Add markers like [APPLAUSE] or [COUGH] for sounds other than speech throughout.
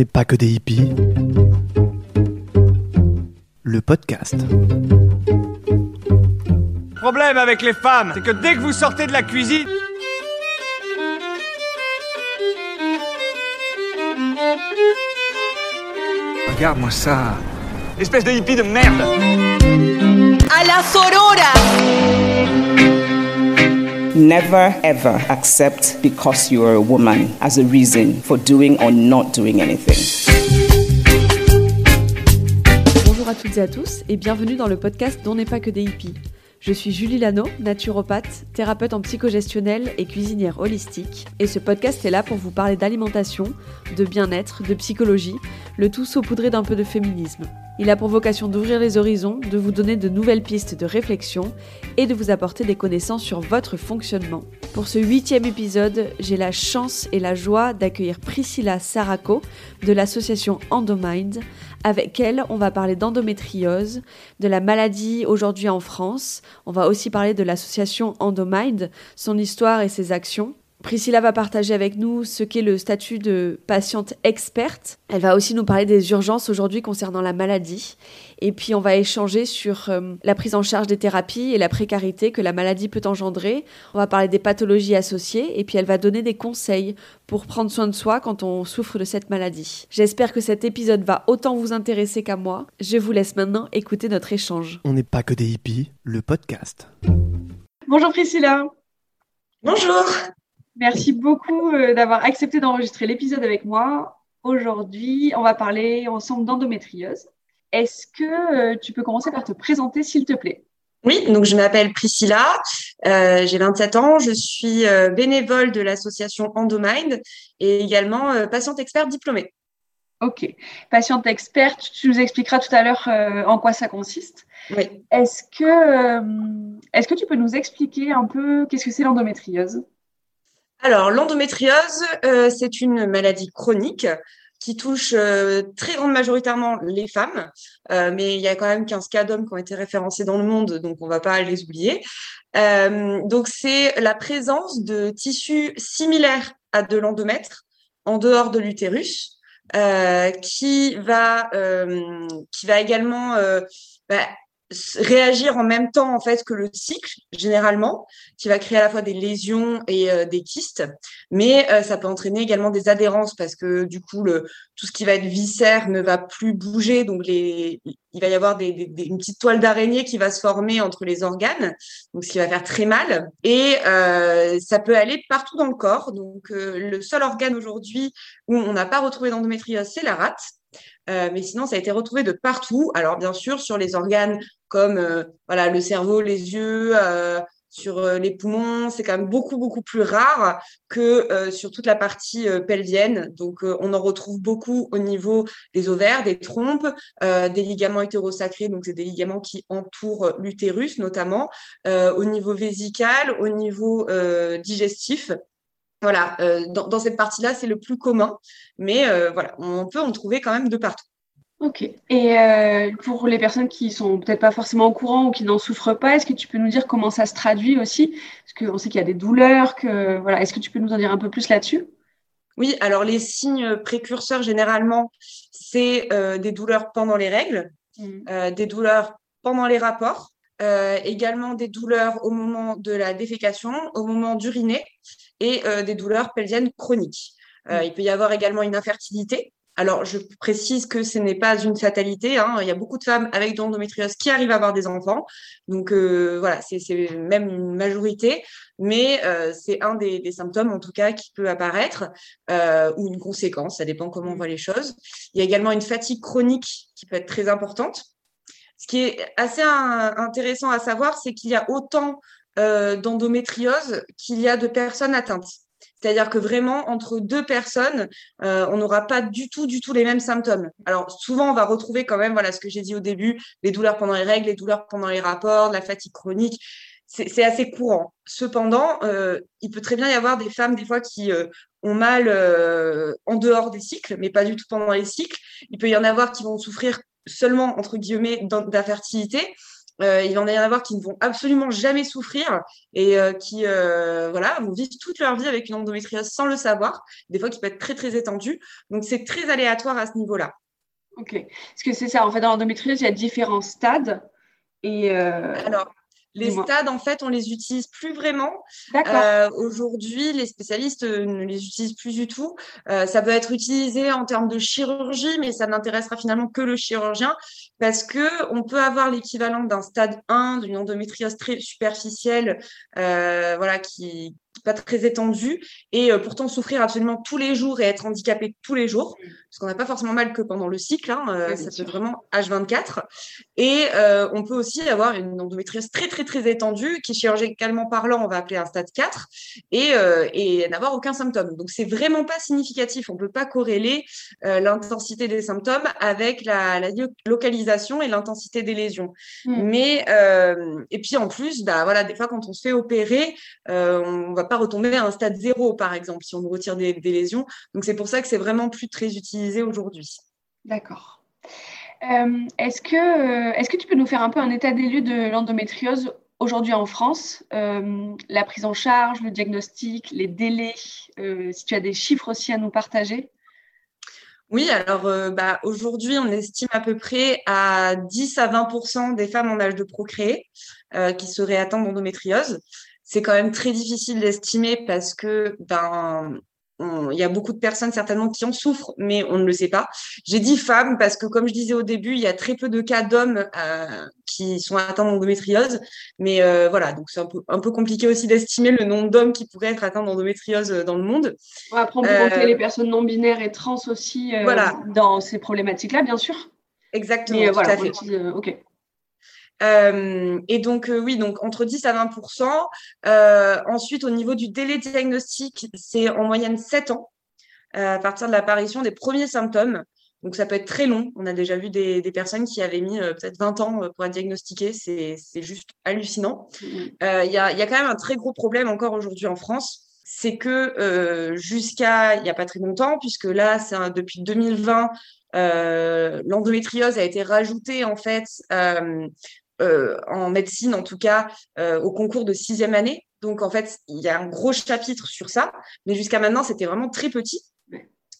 n'est pas que des hippies. Le podcast. Problème avec les femmes, c'est que dès que vous sortez de la cuisine, Regarde-moi ça. espèce de hippie de merde. a la sorora. Never ever accept because you are a woman as a reason for doing or not doing anything. Bonjour à toutes et à tous et bienvenue dans le podcast dont n'est pas que des hippies. Je suis Julie Lano, naturopathe, thérapeute en psychogestionnel et cuisinière holistique. Et ce podcast est là pour vous parler d'alimentation, de bien-être, de psychologie, le tout saupoudré d'un peu de féminisme. Il a pour vocation d'ouvrir les horizons, de vous donner de nouvelles pistes de réflexion et de vous apporter des connaissances sur votre fonctionnement. Pour ce huitième épisode, j'ai la chance et la joie d'accueillir Priscilla Saraco de l'association Endomind. Avec elle, on va parler d'endométriose, de la maladie aujourd'hui en France. On va aussi parler de l'association Endomind, son histoire et ses actions. Priscilla va partager avec nous ce qu'est le statut de patiente experte. Elle va aussi nous parler des urgences aujourd'hui concernant la maladie. Et puis on va échanger sur euh, la prise en charge des thérapies et la précarité que la maladie peut engendrer. On va parler des pathologies associées et puis elle va donner des conseils pour prendre soin de soi quand on souffre de cette maladie. J'espère que cet épisode va autant vous intéresser qu'à moi. Je vous laisse maintenant écouter notre échange. On n'est pas que des hippies. Le podcast. Bonjour Priscilla. Bonjour. Merci beaucoup euh, d'avoir accepté d'enregistrer l'épisode avec moi. Aujourd'hui, on va parler ensemble d'endométriose. Est-ce que euh, tu peux commencer par te présenter, s'il te plaît? Oui, donc je m'appelle Priscilla, euh, j'ai 27 ans, je suis euh, bénévole de l'association Endomind et également euh, patiente experte diplômée. Ok. Patiente experte, tu nous expliqueras tout à l'heure en quoi ça consiste. Oui. Est-ce que, est-ce que tu peux nous expliquer un peu qu'est-ce que c'est l'endométriose? Alors, l'endométriose, euh, c'est une maladie chronique qui touche euh, très grande majoritairement les femmes, euh, mais il y a quand même 15 cas d'hommes qui ont été référencés dans le monde, donc on va pas les oublier. Euh, donc, c'est la présence de tissus similaires à de l'endomètre en dehors de l'utérus, euh, qui va euh, qui va également bah, réagir en même temps en fait que le cycle généralement, qui va créer à la fois des lésions et euh, des kystes, mais euh, ça peut entraîner également des adhérences parce que du coup le tout ce qui va être viscère ne va plus bouger, donc les il va y avoir des, des- une petite toile d'araignée qui va se former entre les organes, donc ce qui va faire très mal. Et euh, ça peut aller partout dans le corps. Donc euh, le seul organe aujourd'hui où on n'a pas retrouvé d'endométriose, c'est la rate. Euh, mais sinon, ça a été retrouvé de partout. Alors bien sûr, sur les organes comme euh, voilà le cerveau, les yeux, euh, sur les poumons, c'est quand même beaucoup beaucoup plus rare que sur toute la partie pelvienne. Donc on en retrouve beaucoup au niveau des ovaires, des trompes, des ligaments hétérosacrés, donc c'est des ligaments qui entourent l'utérus notamment, au niveau vésical, au niveau digestif. Voilà, euh, dans, dans cette partie-là, c'est le plus commun, mais euh, voilà, on peut en trouver quand même de partout. Ok. Et euh, pour les personnes qui sont peut-être pas forcément au courant ou qui n'en souffrent pas, est-ce que tu peux nous dire comment ça se traduit aussi? Parce qu'on sait qu'il y a des douleurs, que voilà. Est-ce que tu peux nous en dire un peu plus là-dessus? Oui, alors les signes précurseurs, généralement, c'est des douleurs pendant les règles, euh, des douleurs pendant les rapports, également des douleurs au moment de la défécation, au moment d'uriner et euh, des douleurs pelviennes chroniques. Euh, il peut y avoir également une infertilité. Alors, je précise que ce n'est pas une fatalité. Hein. Il y a beaucoup de femmes avec de l'endométriose qui arrivent à avoir des enfants. Donc, euh, voilà, c'est c'est même une majorité. Mais euh, c'est un des, des symptômes, en tout cas, qui peut apparaître euh, ou une conséquence. Ça dépend comment on voit les choses. Il y a également une fatigue chronique qui peut être très importante. Ce qui est assez un- intéressant à savoir, c'est qu'il y a autant euh, d'endométriose qu'il y a de personnes atteintes. C'est-à-dire que vraiment, entre deux personnes, euh, on n'aura pas du tout, du tout les mêmes symptômes. Alors, souvent, on va retrouver quand même, voilà ce que j'ai dit au début, les douleurs pendant les règles, les douleurs pendant les rapports, la fatigue chronique. C'est assez courant. Cependant, euh, il peut très bien y avoir des femmes, des fois, qui ont mal en dehors des cycles, mais pas du tout pendant les cycles. Il peut y en avoir qui vont souffrir seulement, entre guillemets, d'in- d'infertilité Euh, il va en y en avoir qui ne vont absolument jamais souffrir et euh, qui euh, voilà, vont vivre toute leur vie avec une endométriose sans le savoir, des fois qui peut être très très étendue. Donc c'est très aléatoire à ce niveau-là. Ok. Est-ce que c'est ça, en fait, dans l'endométriose, il y a différents stades. Et Alors, les stades, en fait, on les utilise plus vraiment. Euh, Aujourd'hui, les spécialistes ne les utilisent plus du tout. Euh, ça peut être utilisé en termes de chirurgie, mais ça n'intéressera finalement que le chirurgien parce que on peut avoir l'équivalent d'un stade 1 d'une endométriose très superficielle, euh, voilà, qui, pas très étendu et euh, pourtant souffrir absolument tous les jours et être handicapé tous les jours parce qu'on n'a pas forcément mal que pendant le cycle hein, euh, ça peut vraiment H24 et euh, on peut aussi avoir une endométriose très très très étendue qui chirurgicalement parlant on va appeler un stade 4 et, et n'avoir aucun symptôme. Donc c'est vraiment pas significatif. On peut pas corréler l'intensité des symptômes avec la, la localisation et l'intensité des lésions. Mm. mais et puis en plus bah voilà des fois quand on se fait opérer on va pas retomber à un stade zéro, par exemple, si on nous retire des, lésions. Donc, c'est pour ça que c'est vraiment plus très utilisé aujourd'hui. D'accord. Euh, est-ce que, euh, est que tu peux nous faire un peu un état des lieux de l'endométriose aujourd'hui en France euh, La prise en charge, le diagnostic, les délais, si tu as des chiffres aussi à nous partager? Oui, alors bah, aujourd'hui, on estime à peu près à 10 à 20% des femmes en âge de procréer qui seraient atteintes d'endométriose c'est quand même très difficile d'estimer parce que ben il y a beaucoup de personnes certainement qui en souffrent, mais on ne le sait pas. J'ai dit femmes parce que, comme je disais au début, il y a très peu de cas d'hommes euh, qui sont atteints d'endométriose. Mais euh, voilà, donc c'est un peu, un peu compliqué aussi d'estimer le nombre d'hommes qui pourraient être atteints d'endométriose dans le monde. après, on peut compter euh, les personnes non binaires et trans aussi voilà. dans ces problématiques-là, bien sûr. Exactement. tout à fait. ok. Euh, et donc, euh, oui, donc entre 10 à 20% euh, Ensuite, au niveau du délai diagnostic, c'est en moyenne 7 ans à partir de l'apparition des premiers symptômes. Donc, ça peut être très long. On a déjà vu des, des personnes qui avaient mis peut-être 20 ans pour être diagnostiquées. C'est juste hallucinant. Mmh. Il y, a, y, a, quand même un très gros problème encore aujourd'hui en France. C'est que jusqu'à il n'y a pas très longtemps, puisque là, c'est depuis 2020, l'endométriose a été rajoutée en fait euh, en médecine, en tout cas, euh, au concours de sixième année. Donc, en fait, il y a un gros chapitre sur ça. Mais jusqu'à maintenant, c'était vraiment très petit.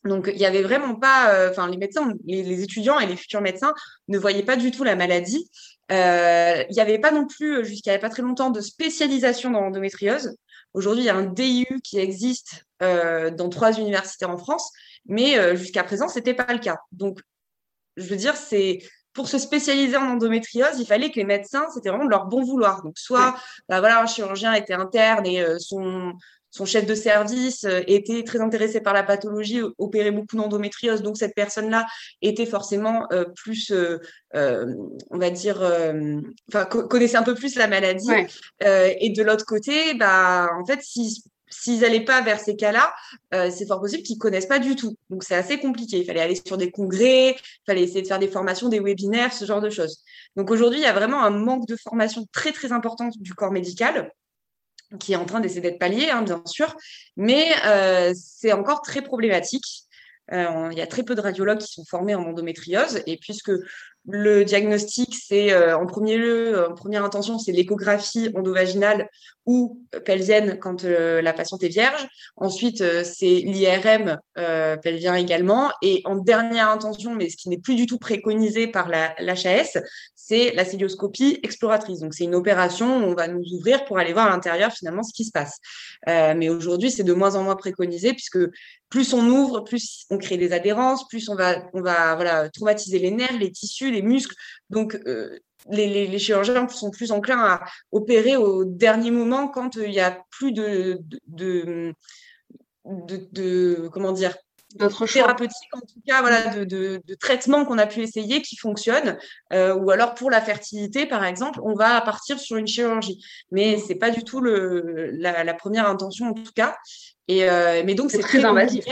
Donc, il n'y avait vraiment pas, euh, enfin, les médecins, les, étudiants et les futurs médecins ne voyaient pas du tout la maladie. il n'y avait pas non plus, jusqu'à pas très longtemps, de spécialisation dans l'endométriose. Aujourd'hui, il y a un DIU qui existe dans trois universités en France, mais jusqu'à présent, ce n'était pas le cas. Donc, je veux dire, c'est pour se spécialiser en endométriose, il fallait que les médecins, c'était vraiment de leur bon vouloir. Donc, soit bah, voilà, un chirurgien était interne et euh, son, son chef de service euh, était très intéressé par la pathologie, opérait beaucoup d'endométriose, donc cette personne-là était forcément euh, plus, on va dire, enfin connaissait un peu plus la maladie. et de l'autre côté, bah en fait, si s'ils n'allaient pas vers ces cas-là, euh, c'est fort possible qu'ils connaissent pas du tout. Donc c'est assez compliqué. Il fallait aller sur des congrès, il fallait essayer de faire des formations, des webinaires, ce genre de choses. Donc aujourd'hui, il y a vraiment un manque de formation très très important du corps médical qui est en train d'essayer d'être pallié, hein, bien sûr, mais euh, c'est encore très problématique. Euh, il y a très peu de radiologues qui sont formés en endométriose et puisque le diagnostic, c'est en premier lieu, en première intention, c'est l'échographie endovaginale ou pelvienne quand euh, la patiente est vierge. Ensuite, euh, c'est l'IRM euh, pelvien également. Et en dernière intention, mais ce qui n'est plus du tout préconisé par l'HAS, c'est la célioscopie exploratrice. Donc, c'est une opération où on va nous ouvrir pour aller voir à l'intérieur finalement ce qui se passe. mais aujourd'hui, c'est de moins en moins préconisé puisque plus on ouvre, plus on crée des adhérences, plus on va, on va voilà, traumatiser les nerfs, les tissus, les muscles. Donc, les, chirurgiens sont plus enclins à opérer au dernier moment quand euh, il n'y a plus de, de, de, comment dire d'autres thérapeutiques en tout cas voilà de, de, traitements qu'on a pu essayer qui fonctionnent euh, ou alors pour la fertilité par exemple on va partir sur une chirurgie. Mais c'est pas du tout le la, première intention en tout cas. Et euh, mais donc c'est très, invasif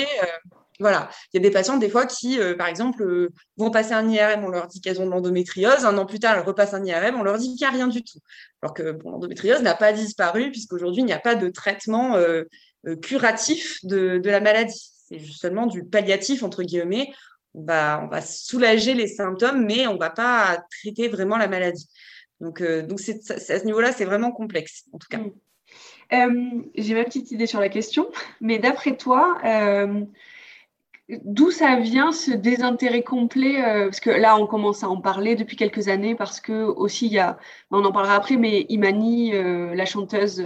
voilà, il y a des patientes des fois qui, euh, par exemple, euh, vont passer un IRM, on leur dit qu'elles ont de l'endométriose, un an plus tard, elles repassent un IRM, on leur dit qu'il n'y a rien du tout. Alors que l'endométriose n'a pas disparu puisqu'aujourd'hui, il n'y a pas de traitement euh, curatif de, la maladie. C'est justement du palliatif, entre guillemets. On va, on va soulager les symptômes, mais on ne va pas traiter vraiment la maladie. Donc, donc à ce niveau-là, c'est vraiment complexe, en tout cas. Mm. j'ai ma petite idée sur la question, mais d'après toi, D'où ça vient ce désintérêt complet Parce que là, on commence à en parler depuis quelques années parce que aussi il y a, on en parlera après, mais Imani, la chanteuse,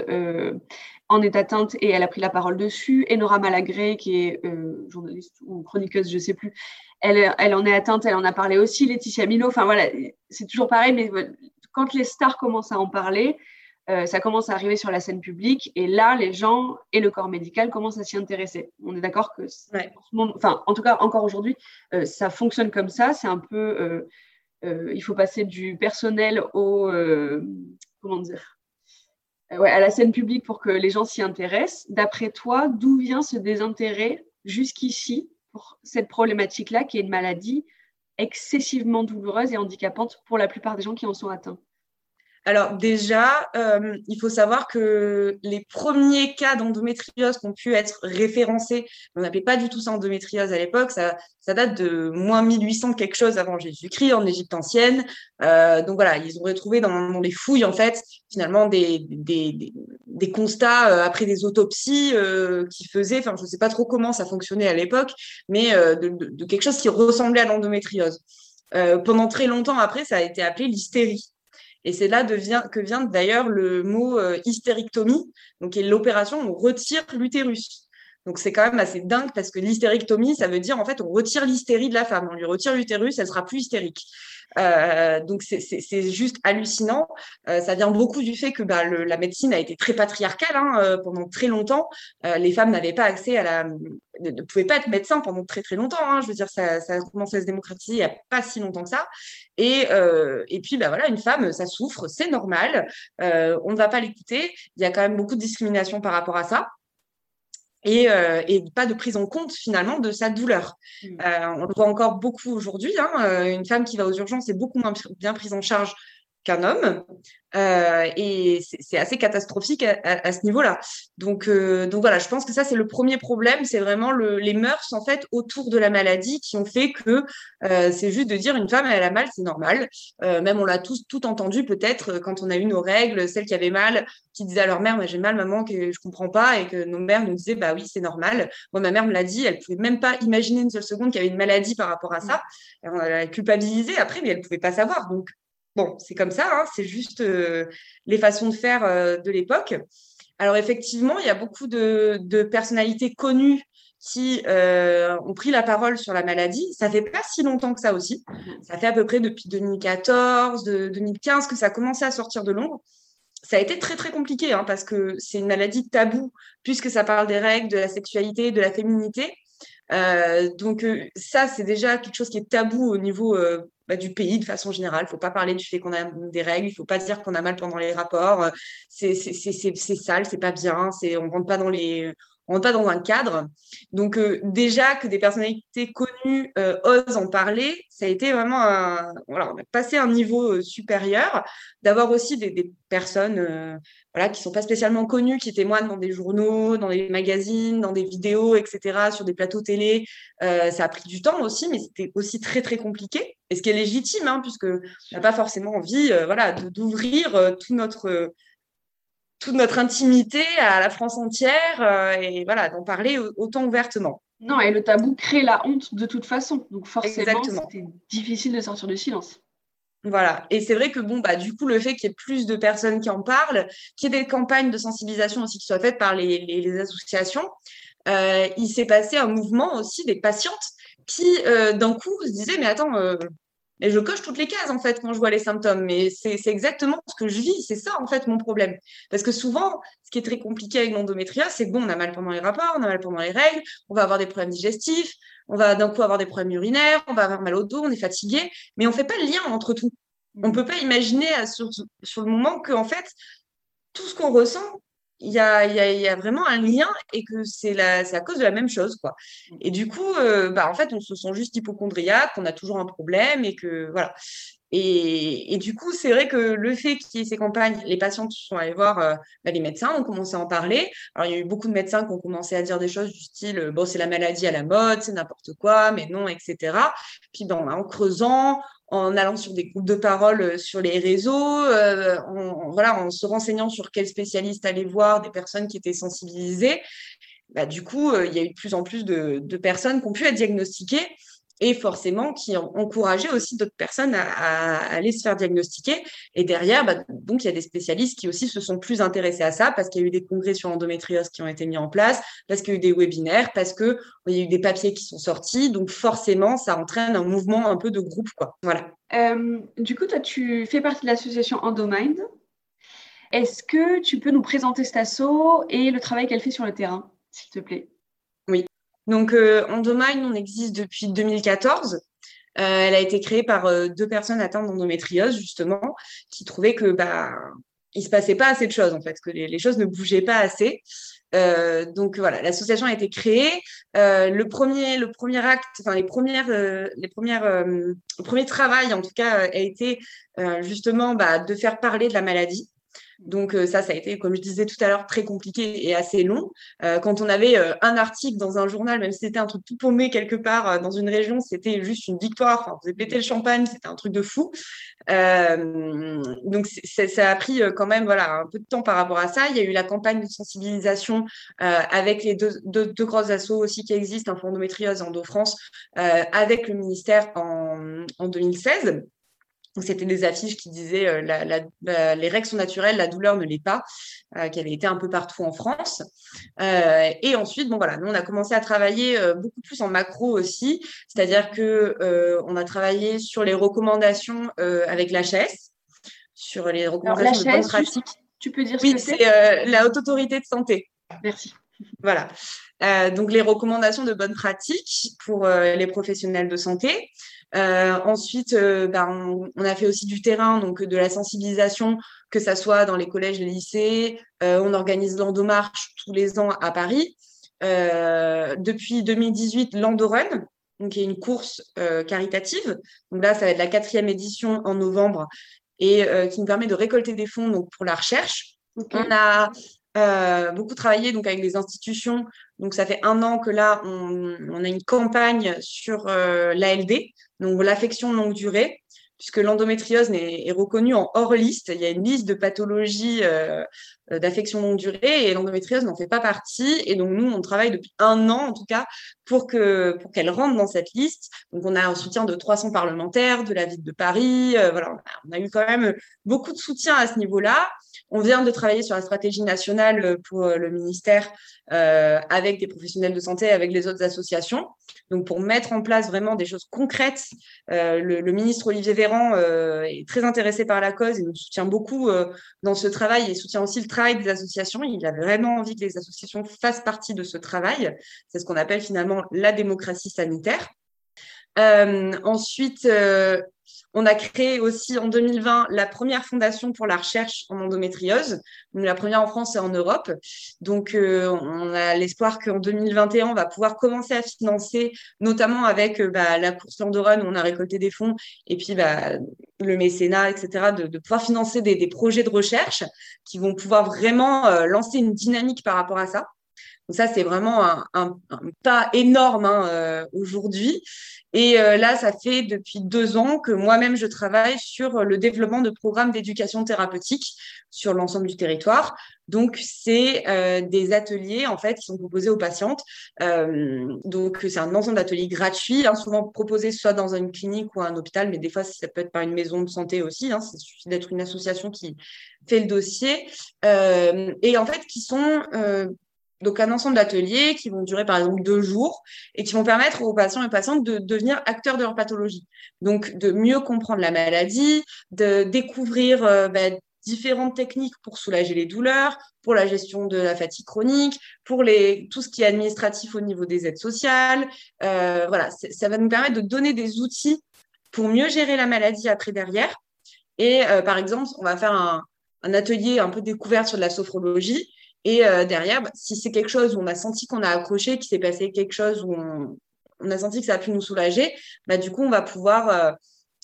en est atteinte et elle a pris la parole dessus. Et Nora Malagré, qui est journaliste ou chroniqueuse, je sais plus, elle, elle en est atteinte, elle en a parlé aussi. Laetitia Milo, enfin voilà, c'est toujours pareil, mais quand les stars commencent à en parler, euh, ça commence à arriver sur la scène publique et là, les gens et le corps médical commencent à s'y intéresser. On est d'accord que, enfin, en tout cas, encore aujourd'hui, euh, ça fonctionne comme ça. C'est un peu, euh, il faut passer du personnel au, comment dire, ouais, à la scène publique pour que les gens s'y intéressent. D'après toi, d'où vient ce désintérêt jusqu'ici pour cette problématique-là, qui est une maladie excessivement douloureuse et handicapante pour la plupart des gens qui en sont atteints? Alors déjà, euh, il faut savoir que les premiers cas d'endométriose qui ont pu être référencés, on n'appelait pas du tout ça endométriose à l'époque, ça, date de moins 1800 quelque chose avant Jésus-Christ en Égypte ancienne. Euh, donc voilà, ils ont retrouvé dans, les fouilles en fait finalement des, des, constats euh, après des autopsies qui faisaient, enfin je ne sais pas trop comment ça fonctionnait à l'époque, mais de, de, quelque chose qui ressemblait à l'endométriose. pendant très longtemps après, ça a été appelé l'hystérie. Et c'est là que vient d'ailleurs le mot euh, hystérectomie, donc l'opération où on retire l'utérus. Donc c'est quand même assez dingue parce que l'hystérectomie, ça veut dire en fait on retire l'hystérie de la femme, on lui retire l'utérus, elle sera plus hystérique. Euh, donc c'est juste hallucinant. Euh, ça vient beaucoup du fait que bah, le, la médecine a été très patriarcale hein, euh, pendant très longtemps. Euh, les femmes n'avaient pas accès à la, ne, pouvaient pas être médecins pendant très très longtemps. Hein. Je veux dire, ça, ça a commencé à se démocratiser il n'y a pas si longtemps que ça. Et, et puis bah voilà, une femme, ça souffre, c'est normal. on ne va pas l'écouter. Il y a quand même beaucoup de discrimination par rapport à ça et, euh, et, pas de prise en compte finalement de sa douleur. Mmh. Euh, on le voit encore beaucoup aujourd'hui. Hein, euh, une femme qui va aux urgences est beaucoup moins bien prise en charge qu'un homme. Euh, et c'est assez catastrophique à, à, ce niveau-là. Donc, euh, donc voilà, je pense que ça c'est le premier problème, c'est vraiment le, les mœurs en fait autour de la maladie qui ont fait que euh, c'est juste de dire une femme elle a mal, c'est normal. Même on l'a tous tout entendu peut-être quand on a eu nos règles, celles qui avaient mal, qui disaient à leur mère, j'ai mal maman, que je comprends pas, et que nos mères nous disaient bah oui c'est normal. Moi ma mère me l'a dit, elle pouvait même pas imaginer une seule seconde qu'il y avait une maladie par rapport à ça. Elle a culpabilisé après, mais elle pouvait pas savoir. Donc Bon, c'est comme ça, hein, c'est juste euh, les façons de faire euh, de l'époque. Alors effectivement, il y a beaucoup de, personnalités connues qui euh, ont pris la parole sur la maladie. Ça fait pas si longtemps que ça aussi. Ça fait à peu près depuis 2014, de 2015 que ça a commencé à sortir de l'ombre. Ça a été très très compliqué hein, parce que c'est une maladie taboue puisque ça parle des règles, de la sexualité, de la féminité. donc ça, c'est déjà quelque chose qui est tabou au niveau du pays de façon générale. Il ne faut pas parler du fait qu'on a des règles, il ne faut pas dire qu'on a mal pendant les rapports. C'est sale, c'est pas bien, on ne rentre pas dans les on rentre pas dans un cadre. Donc euh, déjà que des personnalités connues euh, osent en parler, ça a été vraiment un, voilà, on a passé un niveau euh, supérieur. D'avoir aussi des, personnes voilà, qui sont pas spécialement connues, qui témoignent dans des journaux, dans des magazines, dans des vidéos, etc., sur des plateaux télé. ça a pris du temps aussi, mais c'était aussi très très compliqué. Et ce qui est légitime, hein, puisque on n'a pas forcément envie, voilà, d'ouvrir tout notre toute notre intimité à la France entière euh, et voilà, d'en parler autant ouvertement. Non, et le tabou crée la honte de toute façon. Donc forcément, c'est difficile de sortir du silence. Voilà. Et c'est vrai que bon, bah, du coup, le fait qu'il y ait plus de personnes qui en parlent, qu'il y ait des campagnes de sensibilisation aussi qui soient faites par les, les, associations, euh, il s'est passé un mouvement aussi des patientes qui, euh, d'un coup, se disaient, mais attends, et je coche toutes les cases, en fait, quand je vois les symptômes. Mais c'est exactement ce que je vis. C'est ça, en fait, mon problème. Parce que souvent, ce qui est très compliqué avec l'endométriose, c'est que bon, on a mal pendant les rapports, on a mal pendant les règles, on va avoir des problèmes digestifs, on va d'un coup avoir des problèmes urinaires, on va avoir mal au dos, on est fatigué, mais on fait pas le lien entre tout. On ne peut pas imaginer sur, sur le moment que, en fait, tout ce qu'on ressent, il y a, y a, vraiment un lien et que c'est à cause de la même chose. quoi. Et du coup, euh, bah, en fait, on se sent juste hypochondriaque, qu'on a toujours un problème et que voilà. Et, du coup, c'est vrai que le fait qu'il y ait ces campagnes, les patients sont allés voir bah, les médecins, ont commencé à en parler. Alors, il y a eu beaucoup de médecins qui ont commencé à dire des choses du style bon, c'est la maladie à la mode, c'est n'importe quoi, mais non, etc. Puis, ben, en creusant, en allant sur des groupes de parole sur les réseaux, en, voilà, en se renseignant sur quels spécialistes aller voir, des personnes qui étaient sensibilisées, bah, du coup, il y a eu de plus en plus de personnes qui ont pu être diagnostiquées et forcément qui encourageait aussi d'autres personnes à, aller se faire diagnostiquer. Et derrière, bah, donc il y a des spécialistes qui aussi se sont plus intéressés à ça parce qu'il y a eu des congrès sur l'endométriose qui ont été mis en place, parce qu'il y a eu des webinaires, parce que il y a eu des papiers qui sont sortis. Donc forcément, ça entraîne un mouvement un peu de groupe. Voilà. Euh, du coup, toi, tu fais partie de l'association Endomind. Est-ce que tu peux nous présenter cet asso et le travail qu'elle fait sur le terrain, s'il te plaît? Donc, euh, Endomind, on existe depuis 2014. Euh, elle a été créée par euh, deux personnes atteintes d'endométriose, justement, qui trouvaient que bah, il se passait pas assez de choses, en fait, que les, choses ne bougeaient pas assez. Donc voilà, l'association a été créée. Le premier, le premier acte, enfin les premières, les premières, le premier travail en tout cas a été justement bah, de faire parler de la maladie. Donc euh, ça, ça a été, comme je disais tout à l'heure, très compliqué et assez long. Euh, quand on avait euh, un article dans un journal, même si c'était un truc tout paumé quelque part dans une région, c'était juste une victoire. Enfin, on faisait péter le champagne, c'était un truc de fou. donc ça a pris quand même voilà un peu de temps par rapport à ça. Il y a eu la campagne de sensibilisation avec les deux, grosses assos aussi qui existent, Endométriose et Endo-France, avec le ministère en 2016 c'était des affiches qui disaient euh, les règles sont naturelles, la douleur ne l'est pas, euh, qui avaient été un peu partout en France. Euh, et ensuite, bon voilà, nous on a commencé à travailler beaucoup plus en macro aussi, c'est-à-dire que on a travaillé sur les recommandations avec l'HS, sur les recommandations de bonne pratique. Tu peux dire oui, c'est? la haute autorité de santé. Merci. Voilà. donc les recommandations de bonne pratique pour les professionnels de santé. Euh, ensuite, euh, ben, on, a fait aussi du terrain, donc de la sensibilisation, que ça soit dans les collèges, les lycées. Euh, on organise l'Endomarche tous les ans à Paris. depuis 2018, l'Endorun, qui est une course caritative. Donc là, ça va être la quatrième édition en novembre et qui nous permet de récolter des fonds donc, pour la recherche. On a euh, beaucoup travaillé donc avec les institutions. Donc ça fait un an que là on, on a une campagne sur euh, l'ALD, donc l'affection longue durée, puisque l'endométriose est, reconnue en hors liste. Il y a une liste de pathologies euh, d'affection longue durée et l'endométriose n'en fait pas partie. Et donc nous on travaille depuis un an en tout cas pour que pour qu'elle rentre dans cette liste. Donc on a un soutien de 300 parlementaires, de la ville de Paris. Euh, voilà, on a eu quand même beaucoup de soutien à ce niveau-là. On vient de travailler sur la stratégie nationale euh, pour euh, le ministère euh, avec des professionnels de santé, avec les autres associations. Donc, pour mettre en place vraiment des choses concrètes, le, ministre Olivier Véran est très intéressé par la cause et nous soutient beaucoup dans ce travail et soutient aussi le travail des associations. Il a vraiment envie que les associations fassent partie de ce travail. C'est ce qu'on appelle finalement la démocratie sanitaire. ensuite, on a créé aussi en 2020 la première fondation pour la recherche en endométriose, la première en France et en Europe. Donc, euh, on a l'espoir qu'en 2021, on va pouvoir commencer à financer, notamment avec euh, bah, la course Landorun où on a récolté des fonds, et puis bah, le mécénat, etc., de, pouvoir financer des, projets de recherche qui vont pouvoir vraiment euh, lancer une dynamique par rapport à ça. Donc ça, c'est vraiment un, pas énorme hein, aujourd'hui. Et euh, là, ça fait depuis deux ans que moi-même, je travaille sur le développement de programmes d'éducation thérapeutique sur l'ensemble du territoire. Donc, c'est euh, des ateliers, en fait, qui sont proposés aux patientes. Euh, donc, c'est un ensemble d'ateliers gratuits, hein, souvent proposés soit dans une clinique ou un hôpital, mais des fois, ça peut être par une maison de santé aussi. Hein, il suffit d'être une association qui fait le dossier. et en fait, qui sont donc un ensemble d'ateliers qui vont durer par exemple deux jours et qui vont permettre aux patients et patientes de devenir acteurs de leur pathologie. Donc de mieux comprendre la maladie, de découvrir euh, bah, différentes techniques pour soulager les douleurs, pour la gestion de la fatigue chronique, pour les, tout ce qui est administratif au niveau des aides sociales. Euh, voilà, ça va nous permettre de donner des outils pour mieux gérer la maladie après derrière. Et euh, par exemple, on va faire un, un atelier un peu découvert sur de la sophrologie et euh, derrière, bah, si c'est quelque chose où on a senti qu'on a accroché, qu'il s'est passé quelque chose où on, a senti que ça a pu nous soulager, bah, du coup, on va pouvoir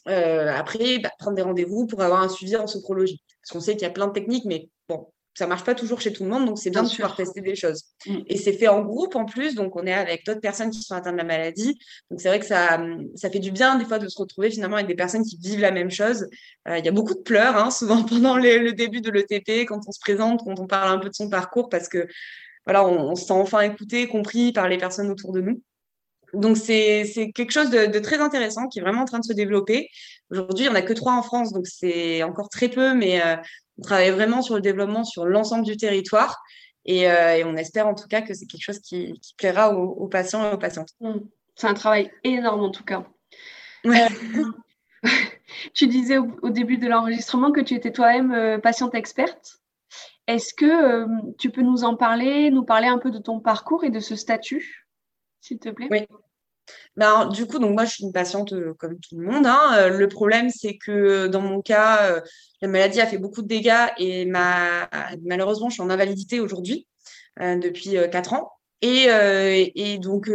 euh, après, bah, prendre des rendez-vous pour avoir un suivi en sophrologie. Parce qu'on sait qu'il y a plein de techniques, mais bon, ça marche pas toujours chez tout le monde, donc c'est bien, de pouvoir tester des choses. Mm. Et c'est fait en groupe en plus, donc on est avec d'autres personnes qui sont atteintes de la maladie. Donc c'est vrai que ça, ça fait du bien des fois de se retrouver finalement avec des personnes qui vivent la même chose. Euh, il y a beaucoup de pleurs, hein, souvent [LAUGHS] pendant le début de l'ETP, quand on se présente, quand on parle un peu de son parcours, parce que voilà, on, se sent enfin écouté, compris par les personnes autour de nous. Donc c'est quelque chose de, de, très intéressant qui est vraiment en train de se développer. Aujourd'hui, il n'y en a que trois en France, donc c'est encore très peu, mais euh, on travaille vraiment sur le développement sur l'ensemble du territoire. Et, euh, on espère en tout cas que c'est quelque chose qui, plaira aux, patients et aux patientes. Mmh. C'est un travail énorme en tout cas. Euh, [LAUGHS] tu disais au, début de l'enregistrement que tu étais toi-même euh, patiente experte. Est-ce que tu peux nous en parler, nous parler un peu de ton parcours et de ce statut, s'il te plaît? Oui. Ben, du coup, donc moi, je suis une patiente comme tout le monde. Hein. le problème, c'est que dans mon cas, la maladie a fait beaucoup de dégâts et ma... malheureusement, je suis en invalidité aujourd'hui euh, depuis euh, quatre ans. Et, euh, donc,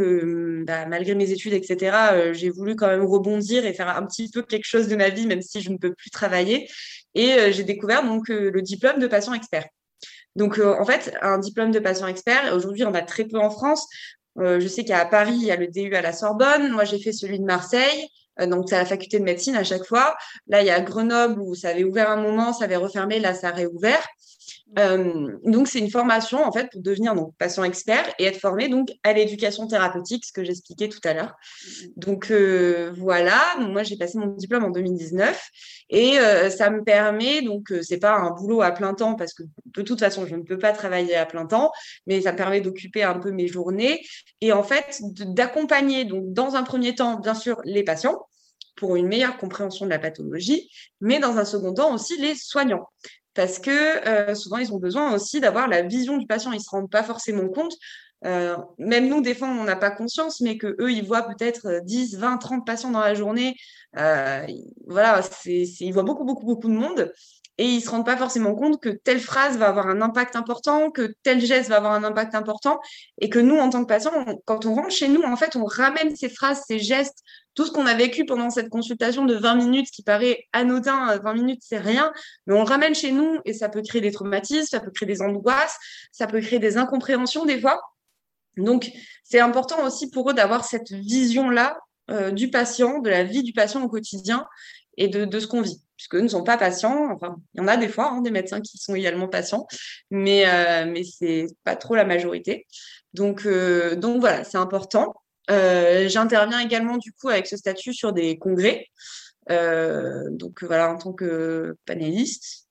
bah, malgré mes études, etc., j'ai voulu quand même rebondir et faire un petit peu quelque chose de ma vie, même si je ne peux plus travailler. Et j'ai découvert donc le diplôme de patient expert. Donc, en fait, un diplôme de patient expert, aujourd'hui, on a très peu en France. Je sais qu'à Paris, il y a le DU à la Sorbonne. Moi, j'ai fait celui de Marseille. Euh, donc, c'est à la faculté de médecine à chaque fois. Là, il y a Grenoble où ça avait ouvert un moment, ça avait refermé, là, ça a réouvert. Euh, donc, c'est une formation en fait pour devenir donc patient expert et être formé donc à l'éducation thérapeutique, ce que j'expliquais tout à l'heure. Donc euh, voilà, moi j'ai passé mon diplôme en 2019 et euh, ça me permet donc c'est pas un boulot à plein temps parce que de toute façon je ne peux pas travailler à plein temps, mais ça me permet d'occuper un peu mes journées et en fait d'accompagner donc dans un premier temps bien sûr les patients pour une meilleure compréhension de la pathologie, mais dans un second temps aussi les soignants parce que euh, souvent ils ont besoin aussi d'avoir la vision du patient. Ils se rendent pas forcément compte. Euh, même nous, des fois, on n'a pas conscience, mais que eux, ils voient peut-être 10, 20, 30 patients dans la journée. Euh, voilà, ils voient beaucoup, beaucoup, beaucoup de monde et ils se rendent pas forcément compte que telle phrase va avoir un impact important, que tel geste va avoir un impact important, et que nous, en tant que patients, quand on rentre chez nous, en fait, on ramène ces phrases, ces gestes, tout ce qu'on a vécu pendant cette consultation de 20 minutes, qui paraît anodin, 20 minutes, c'est rien, mais on ramène chez nous et ça peut créer des traumatismes, ça peut créer des angoisses, ça peut créer des incompréhensions des fois. Donc, c'est important aussi pour eux d'avoir cette vision-là euh, du patient, de la vie du patient au quotidien et de ce qu'on vit puisque ne sont pas patients. Enfin, il y en a des fois, hein, des médecins qui sont également patients, mais, euh, mais c'est pas trop la majorité. Donc, euh, donc voilà, c'est important. Euh, j'interviens également du coup avec ce statut sur des congrès. Donc voilà, en tant que panéliste.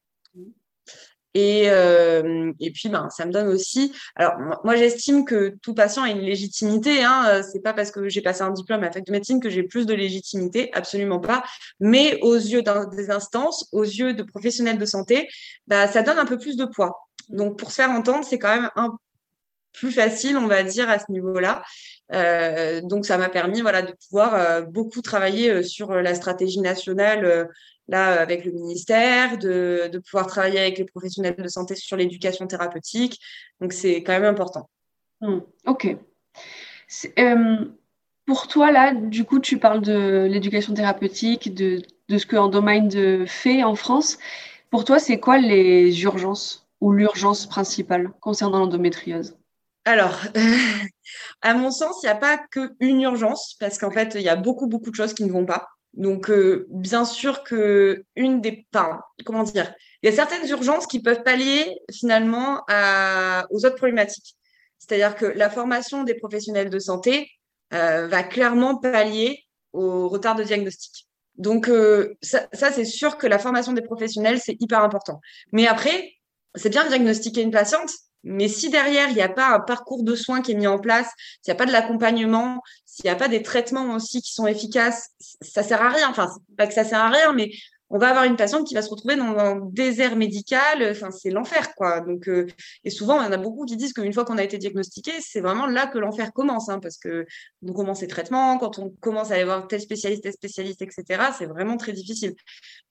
Et, euh, et puis, ben, ça me donne aussi. Alors, moi, j'estime que tout patient a une légitimité. Hein. Euh, c'est pas parce que j'ai passé un diplôme à fac de médecine que j'ai plus de légitimité, absolument pas. Mais aux yeux des instances, aux yeux de professionnels de santé, bah, ça donne un peu plus de poids. Donc, pour se faire entendre, c'est quand même un plus facile, on va dire, à ce niveau-là. Euh, donc, ça m'a permis, voilà, de pouvoir euh, beaucoup travailler sur la stratégie nationale là avec le ministère, de, de, pouvoir travailler avec les professionnels de santé sur l'éducation thérapeutique. Donc c'est quand même important. Hmm, ok. Euh, pour toi, là, du coup, tu parles de l'éducation thérapeutique, de, de, ce que Endomind fait en France. Pour toi, c'est quoi les urgences ou l'urgence principale concernant l'endométriose? Alors, à mon sens, il n'y a pas qu'une urgence, parce qu'en fait, il y a beaucoup, beaucoup de choses qui ne vont pas. Donc, euh, bien sûr que une des, enfin, comment dire, il y a certaines urgences qui peuvent pallier finalement aux autres problématiques. C'est-à-dire que la formation des professionnels de santé euh, va clairement pallier au retard de diagnostic. Donc, euh, ça, ça c'est sûr que la formation des professionnels, c'est hyper important. Mais après, c'est bien de diagnostiquer une patiente, mais si derrière, il n'y a pas un parcours de soins qui est mis en place, s'il n'y a pas de l'accompagnement, s'il n'y a pas des traitements aussi qui sont efficaces, ça sert à rien. Enfin, pas que ça sert à rien, mais on va avoir une patiente qui va se retrouver dans un désert médical. Enfin, c'est l'enfer, quoi. Donc, euh, et souvent, il y en a beaucoup qui disent qu'une fois qu'on a été diagnostiqué, c'est vraiment là que l'enfer commence, hein, parce que on commence les traitements, quand on commence à aller voir tel spécialiste, tel spécialiste, etc., c'est vraiment très difficile.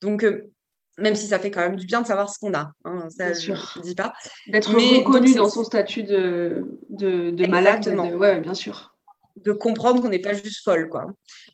Donc, euh, même si ça fait quand même du bien de savoir ce qu'on a. Hein, ça, je ne dis pas. D'être reconnu dans son statut de, de, de malade. Ouais, bien sûr. de comprendre qu'on n'est pas juste folle, quoi.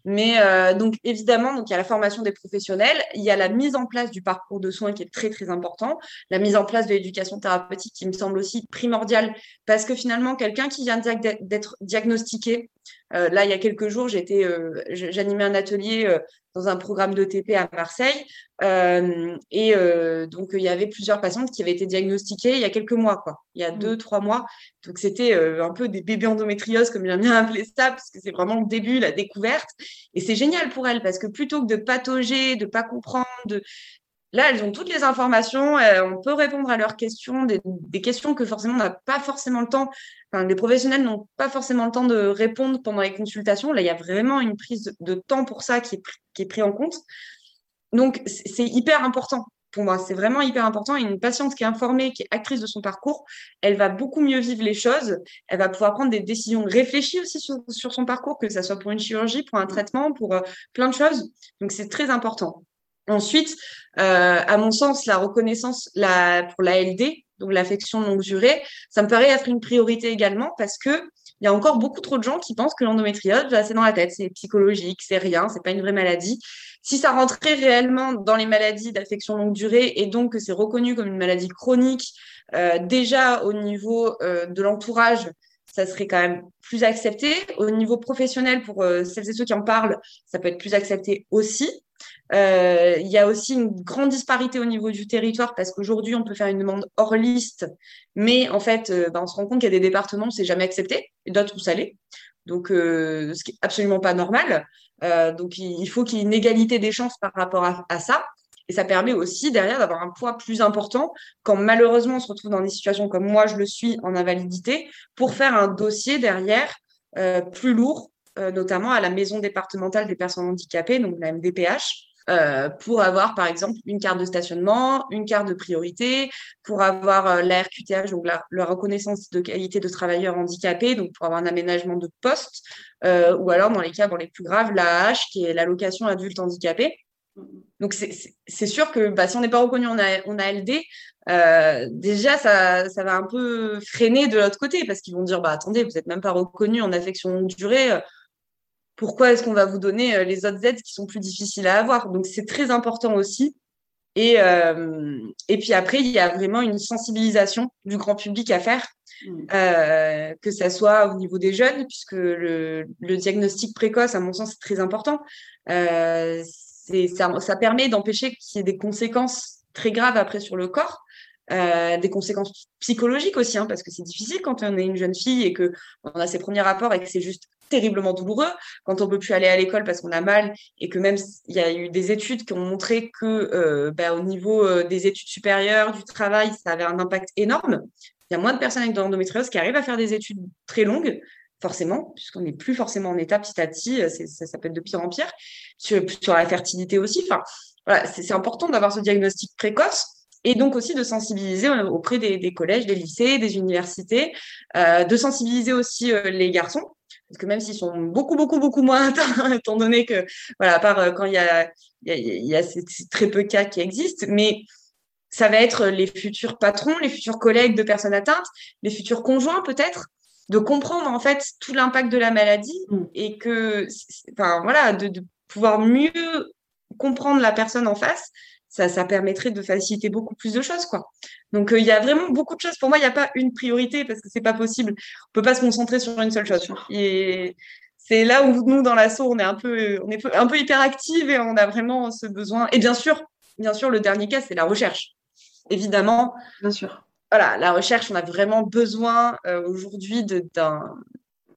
Mais euh, donc évidemment, donc il y a la formation des professionnels, il y a la mise en place du parcours de soins qui est très très important, la mise en place de l'éducation thérapeutique qui me semble aussi primordiale parce que finalement quelqu'un qui vient d'être diagnostiqué, euh, là il y a quelques jours j'étais, euh, j'animais un atelier dans un programme d'ETP à Marseille. Euh, et euh, donc, il y avait plusieurs patientes qui avaient été diagnostiquées il y a quelques mois, quoi. Il y a deux, trois mois. Donc, c'était euh, un peu des bébés endométriose, comme j'aime bien appeler ça, parce que c'est vraiment le début, la découverte. Et c'est génial pour elles, parce que plutôt que de patauger, de pas comprendre, de, Là, elles ont toutes les informations, euh, on peut répondre à leurs questions, des, questions que forcément on n'a pas forcément le temps, les professionnels n'ont pas forcément le temps de répondre pendant les consultations. Là, il y a vraiment une prise de temps pour ça qui est, qui pris en compte. Donc, c'est hyper important pour moi. C'est vraiment hyper important. Une patiente qui est informée, qui est actrice de son parcours, elle va beaucoup mieux vivre les choses. Elle va pouvoir prendre des décisions réfléchies aussi sur, sur son parcours, que ce soit pour une chirurgie, pour un traitement, pour euh, plein de choses. Donc, c'est très important. Ensuite, euh, à mon sens, la reconnaissance la, pour l'ALD, donc l'affection longue durée, ça me paraît être une priorité également parce que il y a encore beaucoup trop de gens qui pensent que l'endométriose, c'est dans la tête, c'est psychologique, c'est rien, c'est pas une vraie maladie. Si ça rentrait réellement dans les maladies d'affection longue durée et donc que c'est reconnu comme une maladie chronique, euh, déjà au niveau euh, de l'entourage, ça serait quand même plus accepté. Au niveau professionnel, pour euh, celles et ceux qui en parlent, ça peut être plus accepté aussi. Euh, il y a aussi une grande disparité au niveau du territoire parce qu'aujourd'hui, on peut faire une demande hors liste, mais en fait, euh, bah, on se rend compte qu'il y a des départements où c'est jamais accepté et d'autres où ça l'est. Donc, euh, ce qui est absolument pas normal. donc, il faut qu'il y ait une égalité des chances par rapport à, ça. Et ça permet aussi derrière d'avoir un poids plus important quand malheureusement on se retrouve dans des situations comme moi je le suis en invalidité pour faire un dossier derrière plus lourd, notamment à la maison départementale des personnes handicapées, donc la MDPH, euh, pour avoir par exemple une carte de stationnement, une carte de priorité, pour avoir euh, la RQTH, donc la, reconnaissance de qualité de travailleurs handicapés, donc pour avoir un aménagement de poste, euh, ou alors dans les cas les plus graves, l'AH, qui est l'allocation adulte handicapé. Donc c'est sûr que bah, si on n'est pas reconnu en, a, ALD, euh, déjà ça, ça, va un peu freiner de l'autre côté parce qu'ils vont dire bah attendez vous n'êtes même pas reconnu en affection longue durée, pourquoi est-ce qu'on va vous donner euh, les autres aides qui sont plus difficiles à avoir Donc, c'est très important aussi. Et, euh, et puis après, il y a vraiment une sensibilisation du grand public à faire, mmh. euh, que ça soit au niveau des jeunes, puisque le, le diagnostic précoce, à mon sens, c'est très important. Euh, ça, ça permet d'empêcher qu'il y ait des conséquences très graves après sur le corps. Euh, des conséquences psychologiques aussi, hein, parce que c'est difficile quand on est une jeune fille et que on a ses premiers rapports et que c'est juste terriblement douloureux quand on peut plus aller à l'école parce qu'on a mal et que même il y a eu des études qui ont montré que euh, bah, au niveau euh, des études supérieures, du travail, ça avait un impact énorme. Il y a moins de personnes avec de l'endométriose qui arrivent à faire des études très longues, forcément, puisqu'on n'est plus forcément en état petit à petit, euh, ça, peut être de pire en pire, sur, la fertilité aussi. Enfin, voilà, c'est important d'avoir ce diagnostic précoce et donc aussi de sensibiliser auprès des, collèges, des lycées, des universités, de sensibiliser aussi les garçons parce que même s'ils sont beaucoup, beaucoup, beaucoup moins atteints, [LAUGHS] étant donné que, voilà, à part euh, quand il y a, il y a, ces, très peu de cas qui existent, mais ça va être les futurs patrons, les futurs collègues de personnes atteintes, les futurs conjoints peut-être, de comprendre en fait tout l'impact de la maladie mm. et que, enfin voilà, de, de pouvoir mieux comprendre la personne en face ça, ça permettrait de faciliter beaucoup plus de choses, quoi. Donc, euh, il y a vraiment beaucoup de choses. Pour moi, il n'y a pas une priorité parce que c'est pas possible. On peut pas se concentrer sur une seule chose. Et c'est là où nous, dans l'assaut, on est un peu, on est un peu hyperactive et on a vraiment ce besoin. Et bien sûr, bien sûr, le dernier cas, c'est la recherche. Évidemment. Bien sûr. Voilà, la recherche, on a vraiment besoin euh, aujourd'hui d'un